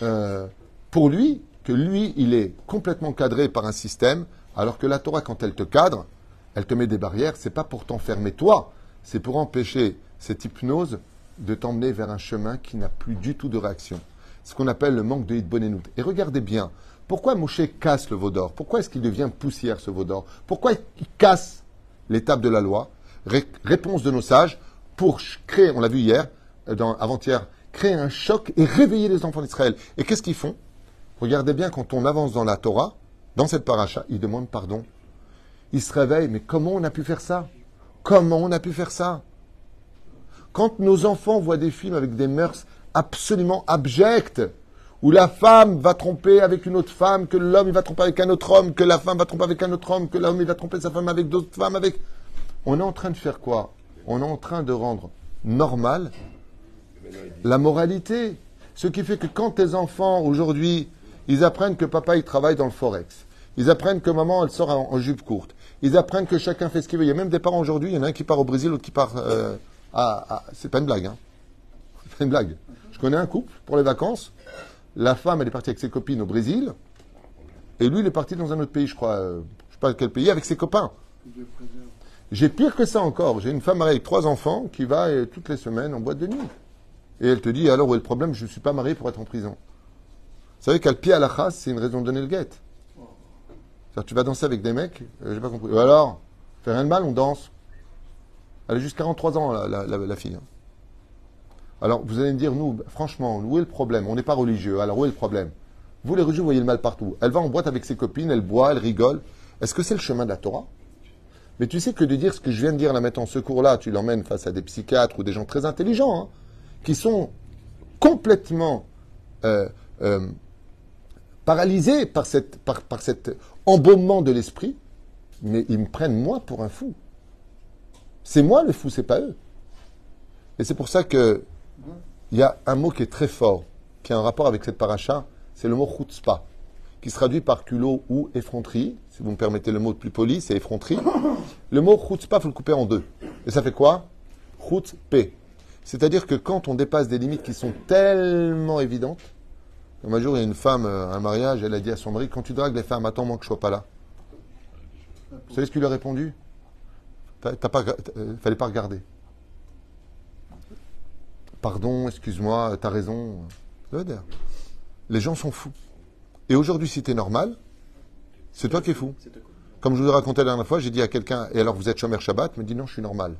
euh, pour lui, que lui, il est complètement cadré par un système, alors que la Torah, quand elle te cadre, elle te met des barrières, c'est pas pour t'enfermer toi, c'est pour empêcher cette hypnose de t'emmener vers un chemin qui n'a plus du tout de réaction. Ce qu'on appelle le manque de hitbonenout. Et regardez bien, pourquoi Moshe casse le veau d'or? Pourquoi est-ce qu'il devient poussière ce veau d'or? Pourquoi il casse l'étape de la loi? Ré- Réponse de nos sages pour créer, on l'a vu hier, euh, avant-hier, créer un choc et réveiller les enfants d'Israël. Et qu'est-ce qu'ils font? Regardez bien, quand on avance dans la Torah, dans cette paracha, ils demandent pardon. Ils se réveillent, mais comment on a pu faire ça? Comment on a pu faire ça? Quand nos enfants voient des films avec des mœurs absolument abjectes, où la femme va tromper avec une autre femme, que l'homme va tromper avec un autre homme, que la femme va tromper avec un autre homme, que l'homme va tromper sa femme avec d'autres femmes, avec... On est en train de faire quoi? On est en train de rendre normal la moralité. Ce qui fait que quand tes enfants, aujourd'hui, ils apprennent que papa, il travaille dans le forex. Ils apprennent que maman, elle sort en, jupe courte. Ils apprennent que chacun fait ce qu'il veut. Il y a même des parents aujourd'hui, il y en a un qui part au Brésil, l'autre qui part euh, à, à- C'est pas une blague, hein. C'est pas une blague. Je connais un couple pour les vacances. La femme, elle est partie avec ses copines au Brésil. Et lui, il est parti dans un autre pays, je crois. euh, je sais pas quel pays, avec ses copains. J'ai pire que ça encore. J'ai une femme mariée avec trois enfants qui va euh, toutes les semaines en boîte de nuit. Et elle te dit, alors où est le problème? Je ne suis pas marié pour être en prison. Vous savez qu'à pied à la chasse, c'est une raison de donner le guet. Tu vas danser avec des mecs, euh, j'ai pas compris. Ou alors, fait rien de mal, on danse. Elle a juste 43 ans, la, la- la- fille. hein. Alors, vous allez me dire, nous, franchement, où est le problème? On n'est pas religieux, alors où est le problème? Vous, les religieux, vous voyez le mal partout. Elle va en boîte avec ses copines, elle boit, elle rigole. Est-ce que c'est le chemin de la Torah? Mais tu sais que de dire ce que je viens de dire là maintenant, ce cours-là, tu l'emmènes face à des psychiatres ou des gens très intelligents, hein, qui sont complètement euh, euh, paralysés par cet embaumement de l'esprit, mais ils me prennent moi pour un fou. C'est moi le fou, c'est pas eux. Et c'est pour ça que il y a un mot qui est très fort, qui a un rapport avec cette paracha, c'est le mot chutzpah, qui se traduit par culot ou effronterie. Si vous me permettez le mot plus poli, c'est effronterie. Le mot chutzpah, il faut le couper en deux. Et ça fait quoi? Chutzpé. C'est-à-dire que quand on dépasse des limites qui sont tellement évidentes, un jour, il y a une femme euh, un mariage, elle a dit à son mari, quand tu dragues les femmes, attends-moi que je sois pas là. Vous savez ce qu'il lui a répondu? T'as pas, euh, fallait pas regarder. Pardon, excuse-moi, t'as raison. Les gens sont fous. Et aujourd'hui, si t'es normal, c'est toi qui es fou. Comme je vous ai raconté la dernière fois, j'ai dit à quelqu'un, et alors vous êtes chômeur Shabbat? Il me dit non, je suis normal.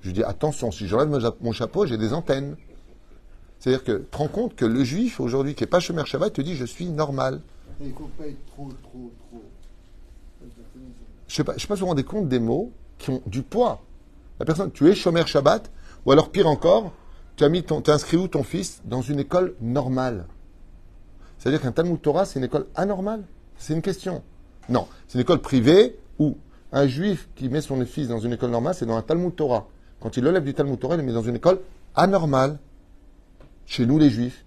Je lui dis attention, si j'enlève mon chapeau, j'ai des antennes. C'est-à-dire que, te rends compte que le juif aujourd'hui qui n'est pas chômeur Shabbat te dit je suis normal. Il ne faut pas être trop, trop, trop. Je sais pas, je sais pas si vous vous rendez compte des mots qui ont du poids. La personne, tu es chômeur Shabbat, ou alors pire encore, tu as mis ton, t'es inscrit où ton fils? Dans une école normale. C'est-à-dire qu'un Talmud Torah, c'est une école anormale. C'est une question. Non, c'est une école privée où un juif qui met son fils dans une école normale, c'est dans un Talmud Torah. Quand il le lève du Talmud Torah, il le met dans une école anormale. Chez nous, les juifs.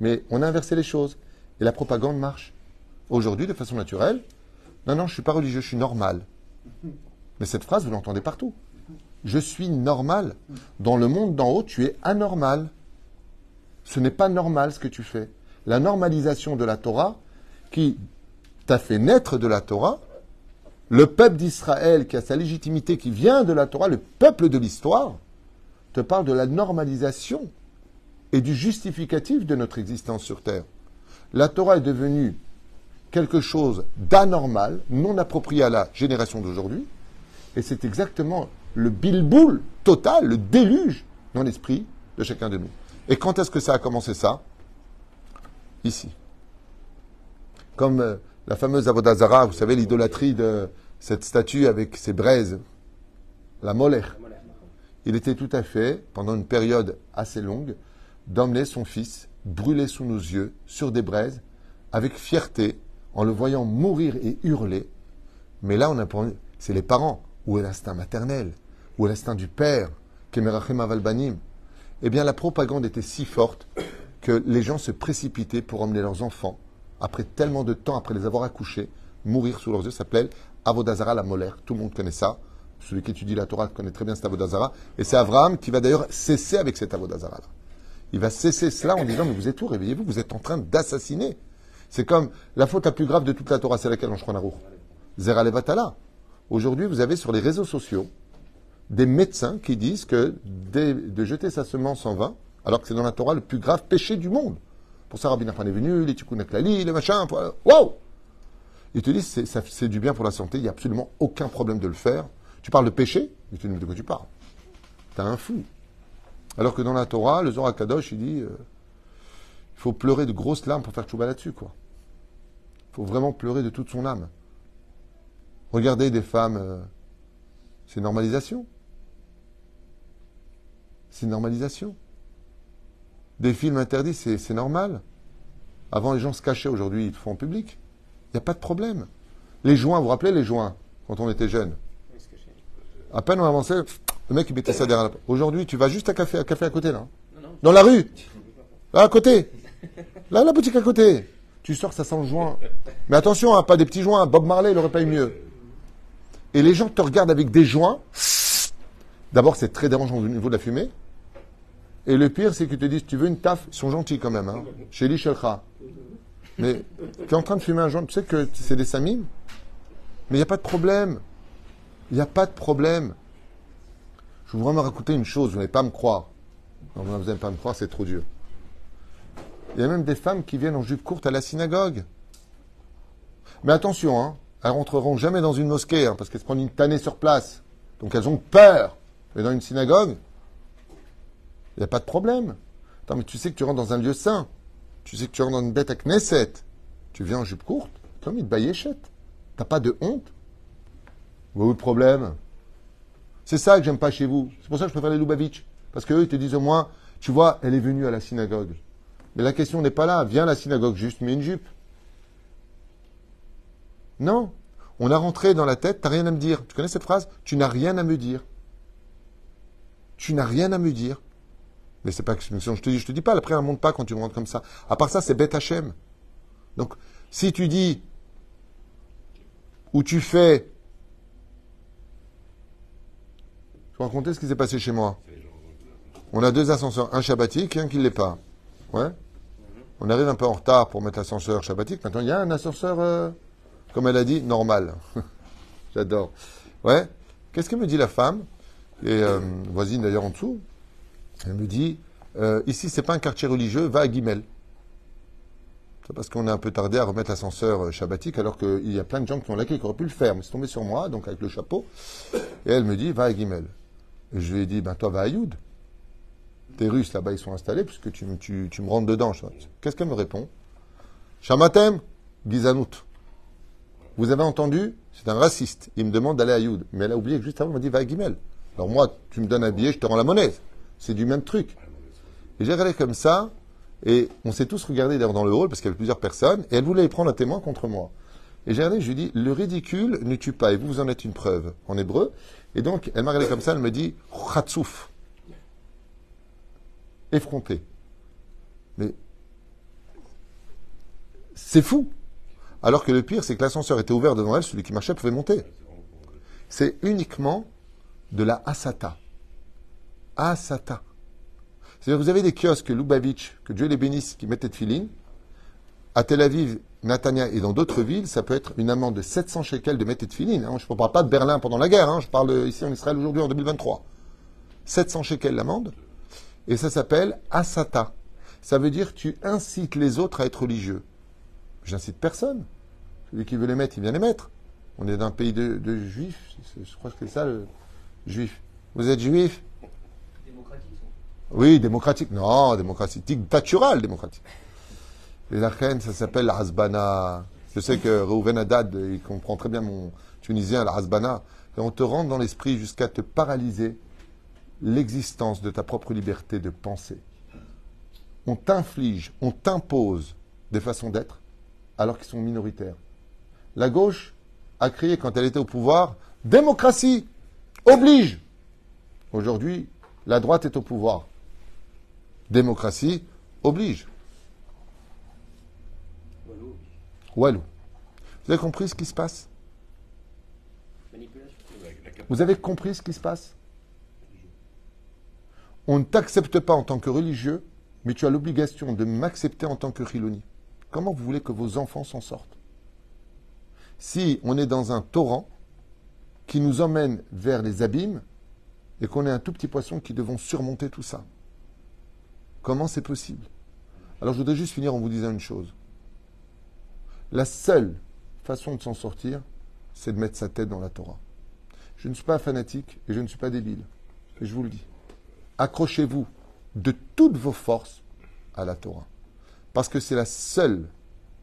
Mais on a inversé les choses. Et la propagande marche. Aujourd'hui, de façon naturelle, non, non, je suis pas religieux, je suis normal. Mais cette phrase, vous l'entendez partout. Je suis normal. Dans le monde d'en haut, tu es anormal. Ce n'est pas normal ce que tu fais. La normalisation de la Torah, qui t'a fait naître de la Torah, le peuple d'Israël qui a sa légitimité, qui vient de la Torah, le peuple de l'histoire, te parle de la normalisation et du justificatif de notre existence sur Terre. La Torah est devenue quelque chose d'anormal, non approprié à la génération d'aujourd'hui, et c'est exactement le bilboul total, le déluge dans l'esprit de chacun de nous. Et quand est-ce que ça a commencé ça? Ici. Comme euh, la fameuse Avodazara, vous savez, l'idolâtrie de cette statue avec ses braises, la Molech. Il était tout à fait, pendant une période assez longue, d'emmener son fils brûler sous nos yeux, sur des braises, avec fierté, en le voyant mourir et hurler. Mais là, on a c'est les parents. Où est l'instinct maternel? Où est l'instinct du père? Kemerachem avalbanim Eh bien, la propagande était si forte que les gens se précipitaient pour emmener leurs enfants, après tellement de temps, après les avoir accouchés, mourir sous leurs yeux. S'appelle Avodazara la molaire. Tout le monde connaît ça. Celui qui étudie la Torah connaît très bien cet Avodazara. Et c'est Abraham qui va d'ailleurs cesser avec cet Avodazara-là. Il va cesser cela en disant, mais vous êtes où? Réveillez-vous, vous êtes en train d'assassiner. C'est comme la faute la plus grave de toute la Torah, c'est laquelle en Shulchan Zera Levatala. Aujourd'hui, vous avez sur les réseaux sociaux des médecins qui disent que dès- de jeter sa semence en vain, alors que c'est dans la Torah le plus grave péché du monde. Pour ça, Rabbi Nachman est venu, les Tikkun les machins, wow Ils te disent c'est du bien pour la santé, il n'y a absolument aucun problème de le faire. Tu parles de péché Ils te disent de quoi tu parles T'es un fou. Alors que dans la Torah, le Zohar Kadosh, il dit euh, il faut pleurer de grosses larmes pour faire tchouba là-dessus, quoi. Il faut vraiment pleurer de toute son âme. Regardez des femmes, euh, c'est normalisation. C'est normalisation. Des films interdits, c'est normal. Avant, les gens se cachaient, aujourd'hui, ils le font en public. Il n'y a pas de problème. Les joints, vous vous rappelez les joints, quand on était jeune? À peine on avançait, le mec, il mettait ça derrière la porte. Aujourd'hui, tu vas juste à café, à café à côté, là. Dans la rue. Là, à côté. Là, la boutique à côté. Tu sors, ça sent le joint. Mais attention, hein, pas des petits joints. Bob Marley, il aurait pas eu mieux. Et les gens te regardent avec des joints. D'abord, c'est très dérangeant au niveau de la fumée. Et le pire, c'est qu'ils te disent, tu veux une taf Ils sont gentils quand même, hein. Chez Lishelcha. Mais tu es en train de fumer un joint, tu sais que c'est des samim Mais il n'y a pas de problème. Il n'y a pas de problème. Je veux vraiment raconter une chose, vous n'allez pas me croire. Non, vous n'allez pas me croire, c'est trop dur. Il y a même des femmes qui viennent en jupe courte à la synagogue. Mais attention, hein, elles rentreront jamais dans une mosquée, hein, parce qu'elles se prennent une tannée sur place. Donc elles ont peur. Mais dans une synagogue, il n'y a pas de problème. Attends, mais tu sais que tu rentres dans un lieu saint. Tu sais que tu rentres dans une bête à Knesset. Tu viens en jupe courte, comme une bailléchette. T'as pas de honte est le problème? C'est ça que j'aime pas chez vous. C'est pour ça que je préfère les Lubavitch. Parce qu'eux, ils te disent au moins, tu vois, elle est venue à la synagogue. Mais la question n'est pas là. Viens à la synagogue, juste mets une jupe. Non. On a rentré dans la tête, t'as rien à me dire. Tu connais cette phrase? Tu n'as rien à me dire. Tu n'as rien à me dire. Mais c'est pas que je te dis, je te dis pas, après, ne monte pas quand tu rentres comme ça. À part ça, c'est bête Hachem. Donc, si tu dis, ou tu fais, je vais raconter ce qui s'est passé chez moi. On a deux ascenseurs, un shabbatique et un qui ne l'est pas. Ouais. On arrive un peu en retard pour mettre l'ascenseur shabbatique. Maintenant, il y a un ascenseur, euh, comme elle a dit, normal. J'adore. Ouais. Qu'est-ce que me dit la femme? Et euh, voisine d'ailleurs en dessous. Elle me dit euh, ici, c'est pas un quartier religieux, va à Guimel. C'est parce qu'on est un peu tardé à remettre l'ascenseur shabbatique, alors qu'il y a plein de gens qui ont laqué, qui auraient pu le faire, mais c'est tombé sur moi, donc avec le chapeau. Et elle me dit va à Guimel. Et je lui ai dit ben toi, va à Youd. Tes Russes là-bas, ils sont installés, puisque tu, tu, tu me rentres dedans. Qu'est-ce qu'elle me répond? Shamatem, Gizanout. Vous avez entendu? C'est un raciste. Il me demande d'aller à Youd. Mais elle a oublié que juste avant, elle m'a dit va à Guimel. Alors moi, tu me donnes un billet, je te rends la monnaie. C'est du même truc. Et j'ai regardé comme ça, et on s'est tous regardés d'ailleurs dans le hall, parce qu'il y avait plusieurs personnes, et elle voulait prendre un témoin contre moi. Et j'ai regardé, je lui ai dit, le ridicule ne tue pas, et vous, vous en êtes une preuve, en hébreu. Et donc, elle m'a regardé comme ça, elle me dit, Khatsouf effronté. Mais c'est fou. Alors que le pire, c'est que l'ascenseur était ouvert devant elle, celui qui marchait pouvait monter. C'est uniquement de la asata. Asata. C'est-à-dire que vous avez des kiosques Lubavitch, que Dieu les bénisse, qui mettaient de filine. À Tel Aviv, Natania et dans d'autres villes, ça peut être une amende de 700 shekels de mettre de filine. Hein. Je ne parle pas de Berlin pendant la guerre, hein. je parle ici en Israël aujourd'hui en 2023. 700 shekels l'amende. Et ça s'appelle asata. Ça veut dire tu incites les autres à être religieux. J'incite personne. Celui qui veut les mettre, il vient les mettre. On est dans un pays de, juifs. Je crois que c'est ça le juif. Vous êtes juif? Oui, démocratique. Non, démocratique. Dictatural, démocratique. Et la reine, ça s'appelle la Hasbana. Je sais que Reuven Haddad, il comprend très bien mon tunisien, la Hasbana. Et on te rentre dans l'esprit jusqu'à te paralyser l'existence de ta propre liberté de penser. On t'inflige, on t'impose des façons d'être alors qu'ils sont minoritaires. La gauche a créé, quand elle était au pouvoir, démocratie, oblige. Aujourd'hui, la droite est au pouvoir. Démocratie, oblige. Walou. Vous avez compris ce qui se passe? Vous avez compris ce qui se passe? On ne t'accepte pas en tant que religieux, mais tu as l'obligation de m'accepter en tant que Riloni. Comment vous voulez que vos enfants s'en sortent? Si on est dans un torrent qui nous emmène vers les abîmes et qu'on est un tout petit poisson qui devons surmonter tout ça, comment c'est possible? Alors je voudrais juste finir en vous disant une chose. La seule façon de s'en sortir, c'est de mettre sa tête dans la Torah. Je ne suis pas fanatique et je ne suis pas débile. Et je vous le dis accrochez-vous de toutes vos forces à la Torah. Parce que c'est la seule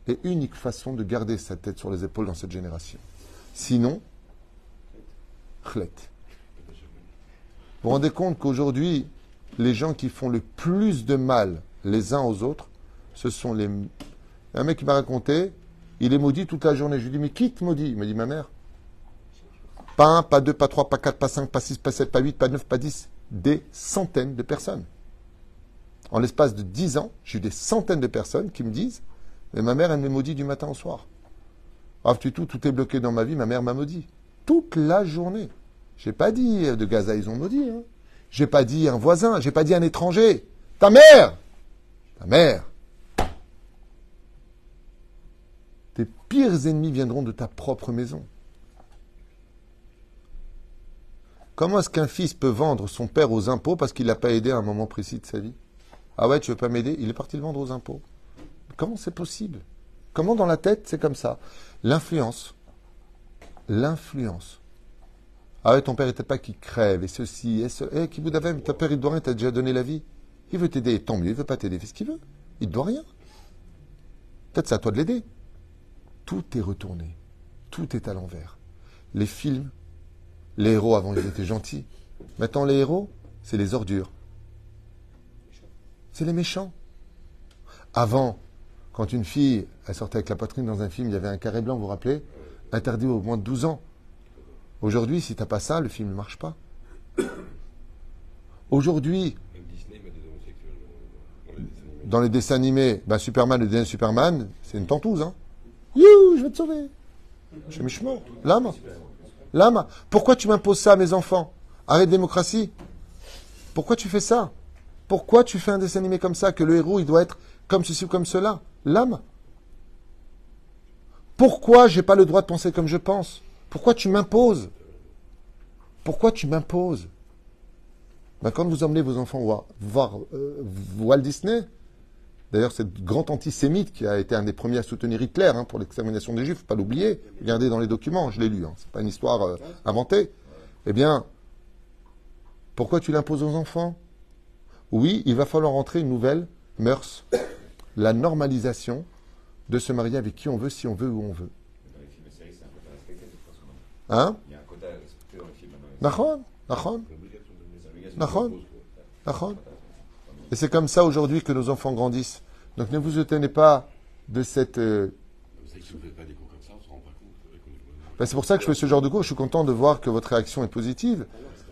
et unique façon de garder sa tête sur les épaules dans cette génération. Sinon, chlet. Vous vous rendez compte qu'aujourd'hui, les gens qui font le plus de mal les uns aux autres, ce sont les... Un mec qui m'a raconté, il est maudit toute la journée. Je lui dis, mais qui te maudit? Il me dit, ma mère. Pas un, pas deux, pas trois, pas quatre, pas cinq, pas six, pas sept, pas huit, pas neuf, pas dix des centaines de personnes. En l'espace de dix ans, j'ai eu des centaines de personnes qui me disent Mais ma mère, elle me maudit du matin au soir. Ah, tu tout, tout est bloqué dans ma vie, ma mère m'a maudit. Toute la journée. J'ai pas dit de Gaza, ils ont maudit. Hein. J'ai pas dit un voisin, j'ai pas dit un étranger. Ta mère Ta mère Tes pires ennemis viendront de ta propre maison. Comment est-ce qu'un fils peut vendre son père aux impôts parce qu'il l'a pas aidé à un moment précis de sa vie? Ah ouais, tu veux pas m'aider? Il est parti le vendre aux impôts. Comment c'est possible? Comment dans la tête c'est comme ça? L'influence. L'influence. Ah ton père n'était pas qui crève et ceci et ce. Eh, qui vous d'avait, ton père il doit rien, t'a déjà donné la vie. Il veut t'aider, tant mieux, il veut pas t'aider, fais ce qu'il veut. Il ne doit rien. Peut-être c'est à toi de l'aider. Tout est retourné. Tout est à l'envers. Les films Les héros avant, ils étaient gentils. Maintenant, les héros, c'est les ordures. C'est les méchants. Avant, quand une fille, elle sortait avec la poitrine dans un film, il y avait un carré blanc, vous vous rappelez? Interdit au moins de 12 ans. Aujourd'hui, si t'as pas ça, le film ne marche pas. Aujourd'hui, dans les dessins animés. ben Superman, le dernier Superman, c'est une tentouse, hein. Je vais te sauver. Je suis méchant. L'âme. L'âme. Pourquoi tu m'imposes ça à mes enfants? Arrête démocratie. Pourquoi tu fais ça? Pourquoi tu fais un dessin animé comme ça, que le héros, il doit être comme ceci ou comme cela? L'âme. Pourquoi j'ai pas le droit de penser comme je pense? Pourquoi tu m'imposes? Pourquoi tu m'imposes? Ben, Quand vous emmenez vos enfants voir, euh, Walt Disney, D'ailleurs, c'est grand antisémite qui a été un des premiers à soutenir Hitler hein, pour l'extermination des Juifs, faut pas l'oublier. Regardez dans les documents, je l'ai lu, hein, c'est pas une histoire euh, inventée. Eh bien, pourquoi tu l'imposes aux enfants? Oui, il va falloir entrer une nouvelle mœurs, la normalisation de se marier avec qui on veut, si on veut, où on veut. De pause, quoi. nachon. Et c'est comme ça aujourd'hui que nos enfants grandissent. Donc ne vous étonnez pas de cette... euh, Ben, c'est pour ça que je fais ce genre de cours. Je suis content de voir que votre réaction est positive.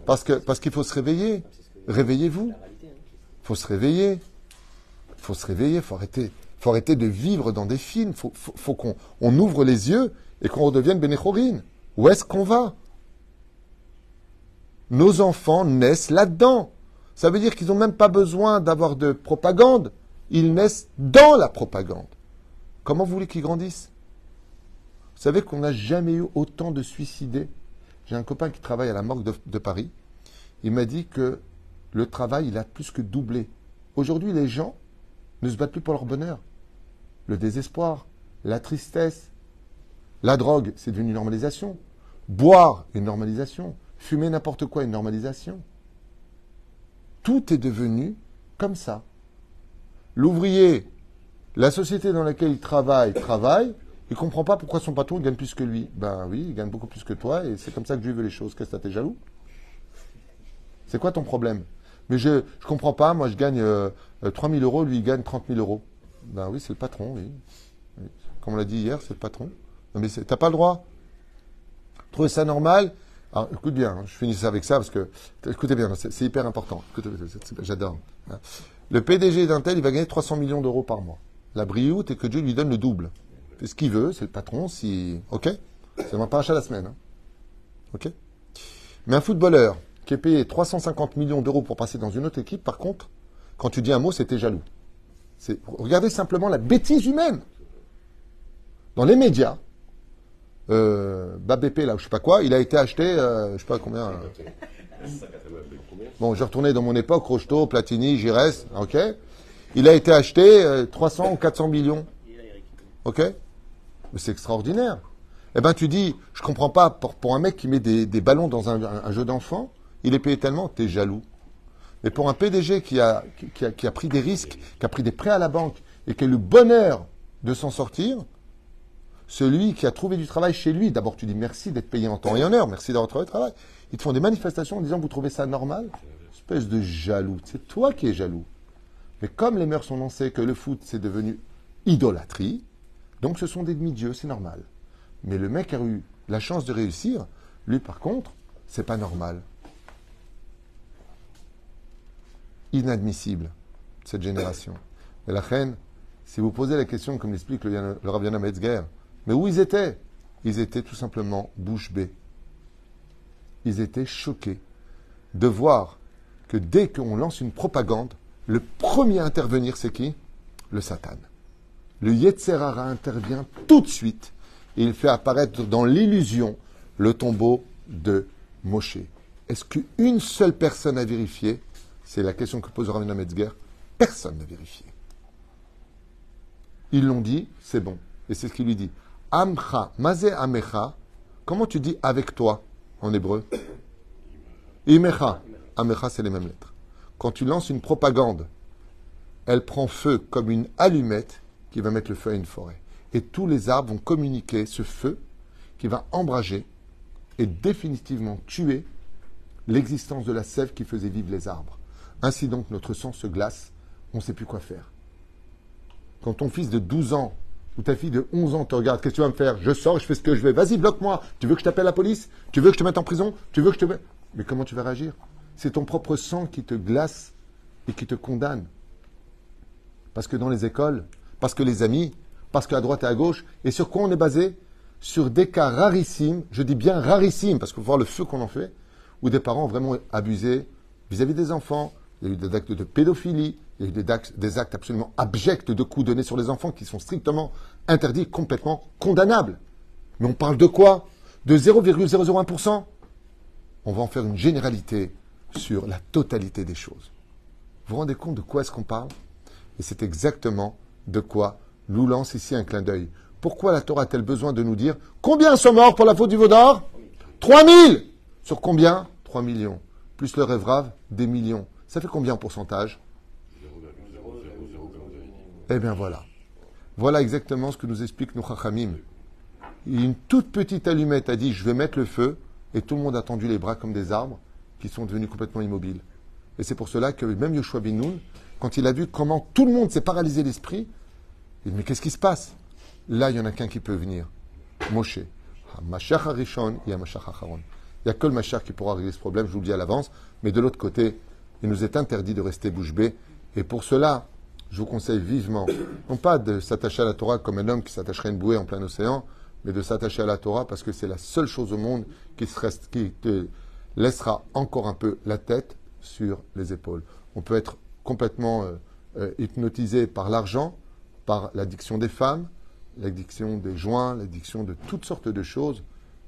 Parce que parce qu'il faut se réveiller. Réveillez-vous. Il faut se réveiller. Il faut se réveiller. Il faut arrêter. faut arrêter de vivre dans des films. Il faut, faut, faut qu'on on ouvre les yeux et qu'on redevienne Bénéchorine. Où est-ce qu'on va? Nos enfants naissent là-dedans. Ça veut dire qu'ils n'ont même pas besoin d'avoir de propagande. Ils naissent dans la propagande. Comment vous voulez qu'ils grandissent? Vous savez qu'on n'a jamais eu autant de suicidés. J'ai un copain qui travaille à la morgue de, de Paris. Il m'a dit que le travail, il a plus que doublé. Aujourd'hui, les gens ne se battent plus pour leur bonheur. Le désespoir, la tristesse, la drogue, c'est devenu une normalisation. Boire, une normalisation. Fumer n'importe quoi, une normalisation. Tout est devenu comme ça. L'ouvrier, la société dans laquelle il travaille, travaille. Il comprend pas pourquoi son patron gagne plus que lui. Ben oui, il gagne beaucoup plus que toi et c'est comme ça que Dieu veut les choses. Qu'est-ce que t'es jaloux? C'est quoi ton problème? Mais je je comprends pas. Moi, je gagne euh, euh, 3 000 euros, lui il gagne 30 000 euros. Ben oui, c'est le patron. Comme on l'a dit hier, c'est le patron. Non, mais t'as pas le droit. Trouvez ça normal Alors, écoute bien. hein, je finis ça avec ça parce que écoutez bien, c'est hyper important. J'adore. hein. Le PDG d'un tel, il va gagner 300 millions d'euros par mois. La brioute est que Dieu lui donne le double. C'est ce qu'il veut, c'est le patron. Si, ok, c'est ma paracha la semaine. hein. Ok? Mais un footballeur qui est payé 350 millions d'euros pour passer dans une autre équipe, par contre, quand tu dis un mot, c'était jaloux. Regardez simplement la bêtise humaine. Dans les médias, euh, Babépé, là, ou je sais pas quoi, il a été acheté, euh, je sais pas combien. euh, Bon, je retournais dans mon époque, Rocheteau, Platini, Giresse, ok. Il a été acheté euh, 300 ou 400 millions. Ok Mais c'est extraordinaire. Eh ben, tu dis, je comprends pas, pour, un mec qui met des, ballons dans un, jeu d'enfant, il est payé tellement, t'es jaloux. Mais pour un PDG qui a, a, qui a pris des risques, qui a pris des prêts à la banque et qui a eu le bonheur de s'en sortir, celui qui a trouvé du travail chez lui, d'abord tu dis merci d'être payé en temps et en heure, merci d'avoir trouvé le travail. Ils te font des manifestations en disant vous trouvez ça normal? Espèce de jaloux. C'est toi qui es jaloux. Mais comme les mœurs sont lancées que le foot c'est devenu idolâtrie, donc ce sont des demi-dieux, c'est normal. Mais le mec a eu la chance de réussir, lui par contre, c'est pas normal. Inadmissible, cette génération. Et la reine, si vous posez la question, comme l'explique le, le Rav mais où ils étaient? Ils étaient tout simplement bouche bée. Ils étaient choqués de voir que dès qu'on lance une propagande, le premier à intervenir, c'est qui? Le Satan. Le Yetzerara intervient tout de suite et il fait apparaître dans l'illusion le tombeau de Moshe. Est-ce qu'une seule personne a vérifié? C'est la question que pose Ravina Metzger. Personne n'a vérifié. Ils l'ont dit, c'est bon. Et c'est ce qu'il lui dit. Amcha, mazé amecha. Comment tu dis avec toi en hébreu Imecha. Amecha, c'est les mêmes lettres. Quand tu lances une propagande, elle prend feu comme une allumette qui va mettre le feu à une forêt. Et tous les arbres vont communiquer ce feu qui va embrager et définitivement tué l'existence de la sève qui faisait vivre les arbres. Ainsi donc, notre sang se glace, on ne sait plus quoi faire. Quand ton fils de 12 ans ou ta fille de 11 ans te regarde, qu'est-ce que tu vas me faire? Je sors, je fais ce que je vais. Vas-y, bloque-moi. Tu veux que je t'appelle la police? Tu veux que je te mette en prison? Tu veux que je te... Mais comment tu vas réagir? C'est ton propre sang qui te glace et qui te condamne. Parce que dans les écoles, parce que les amis, parce qu'à droite et à gauche, et sur quoi on est basé? Sur des cas rarissimes, je dis bien rarissimes, parce qu'il faut voir le feu qu'on en fait, où des parents vraiment abusé vis-à-vis des enfants, il y a eu des actes de pédophilie, il y a eu des actes, absolument abjects de coups donnés sur les enfants qui sont strictement interdits, complètement condamnables. Mais on parle de quoi? De 0,001% On va en faire une généralité sur la totalité des choses. Vous vous rendez compte de quoi est-ce qu'on parle? Et c'est exactement de quoi nous lance ici un clin d'œil. Pourquoi la Torah a-t-elle besoin de nous dire combien sont morts pour la faute du Vaudor 3000 Sur combien? 3 millions. Plus le rêve rave, des millions. Ça fait combien en pourcentage Eh bien voilà. Voilà exactement ce que nous explique nos Chachamim. Une toute petite allumette a dit je vais mettre le feu et tout le monde a tendu les bras comme des arbres qui sont devenus complètement immobiles. Et c'est pour cela que même Yoshua bin Nun, quand il a vu comment tout le monde s'est paralysé l'esprit, il dit mais qu'est-ce qui se passe? Là, il n'y en a qu'un qui peut venir. Moshe. Il n'y a que le Mashiach qui pourra régler ce problème, je vous le dis à l'avance. Mais de l'autre côté, il nous est interdit de rester bouche bée. Et pour cela, je vous conseille vivement, non pas de s'attacher à la Torah comme un homme qui s'attacherait à une bouée en plein océan, mais de s'attacher à la Torah parce que c'est la seule chose au monde qui, te laissera encore un peu la tête sur les épaules. On peut être complètement euh, euh, hypnotisé par l'argent, par l'addiction des femmes, l'addiction des joints, l'addiction de toutes sortes de choses,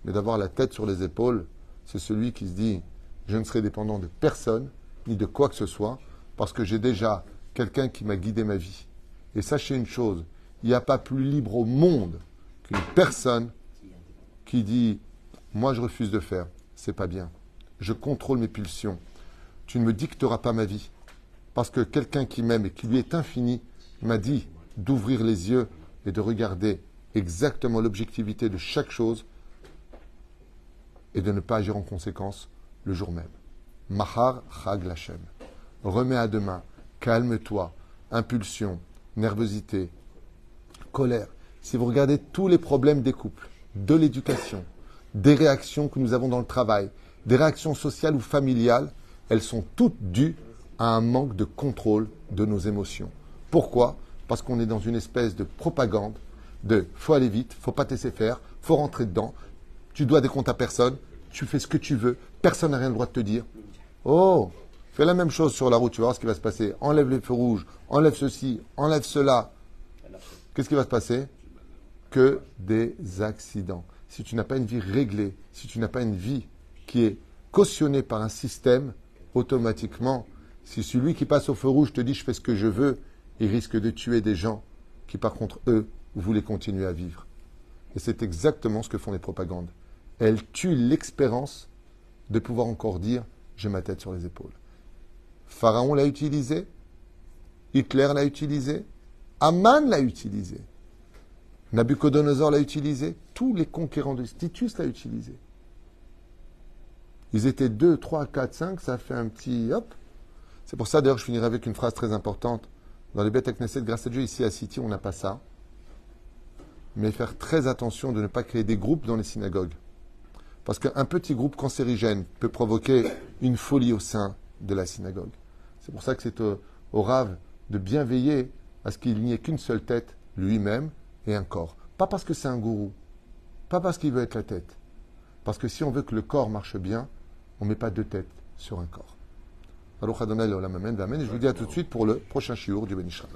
mais d'avoir la tête sur les épaules, c'est celui qui se dit je ne serai dépendant de personne, ni de quoi que ce soit, parce que j'ai déjà quelqu'un qui m'a guidé ma vie. Et sachez une chose, il n'y a pas plus libre au monde qu'une personne qui dit Moi, je refuse de faire, c'est pas bien. Je contrôle mes pulsions. Tu ne me dicteras pas ma vie. Parce que quelqu'un qui m'aime et qui lui est infini m'a dit d'ouvrir les yeux et de regarder exactement l'objectivité de chaque chose et de ne pas agir en conséquence le jour même. Mahar Chag Lachem. Remets à demain, calme-toi, impulsion, nervosité, colère. Si vous regardez tous les problèmes des couples, de l'éducation, des réactions que nous avons dans le travail, des réactions sociales ou familiales, elles sont toutes dues à un manque de contrôle de nos émotions. Pourquoi? Parce qu'on est dans une espèce de propagande de faut aller vite, faut pas te laisser faire, faut rentrer dedans, tu dois des comptes à personne, tu fais ce que tu veux, personne n'a rien le droit de te dire. Oh, fais la même chose sur la route, tu vas voir ce qui va se passer. Enlève les feux rouges, enlève ceci, enlève cela. Qu'est-ce qui va se passer? Que des accidents. Si tu n'as pas une vie réglée, si tu n'as pas une vie qui est cautionnée par un système, automatiquement, si celui qui passe au feu rouge te dit je fais ce que je veux, il risque de tuer des gens qui par contre, eux, voulaient continuer à vivre. Et c'est exactement ce que font les propagandes. Elles tuent l'expérience de pouvoir encore dire j'ai ma tête sur les épaules. Pharaon l'a utilisé, Hitler l'a utilisé, Aman l'a utilisé, Nabucodonosor l'a utilisé, tous les conquérants de Titus l'a utilisé. Ils étaient 2, 3, 4, 5, ça fait un petit hop. C'est pour ça d'ailleurs je finirai avec une phrase très importante. Dans les bêtes Knesset, grâce à Dieu, ici à City, on n'a pas ça. Mais faire très attention de ne pas créer des groupes dans les synagogues. Parce qu'un petit groupe cancérigène peut provoquer une folie au sein de la synagogue. C'est pour ça que c'est au, au Rave de bien veiller à ce qu'il n'y ait qu'une seule tête, lui-même, et un corps. Pas parce que c'est un gourou, pas parce qu'il veut être la tête. Parce que si on veut que le corps marche bien, on ne met pas deux têtes sur un corps. Adonai. Et je vous dis à tout de suite pour le prochain shiur du Benishra.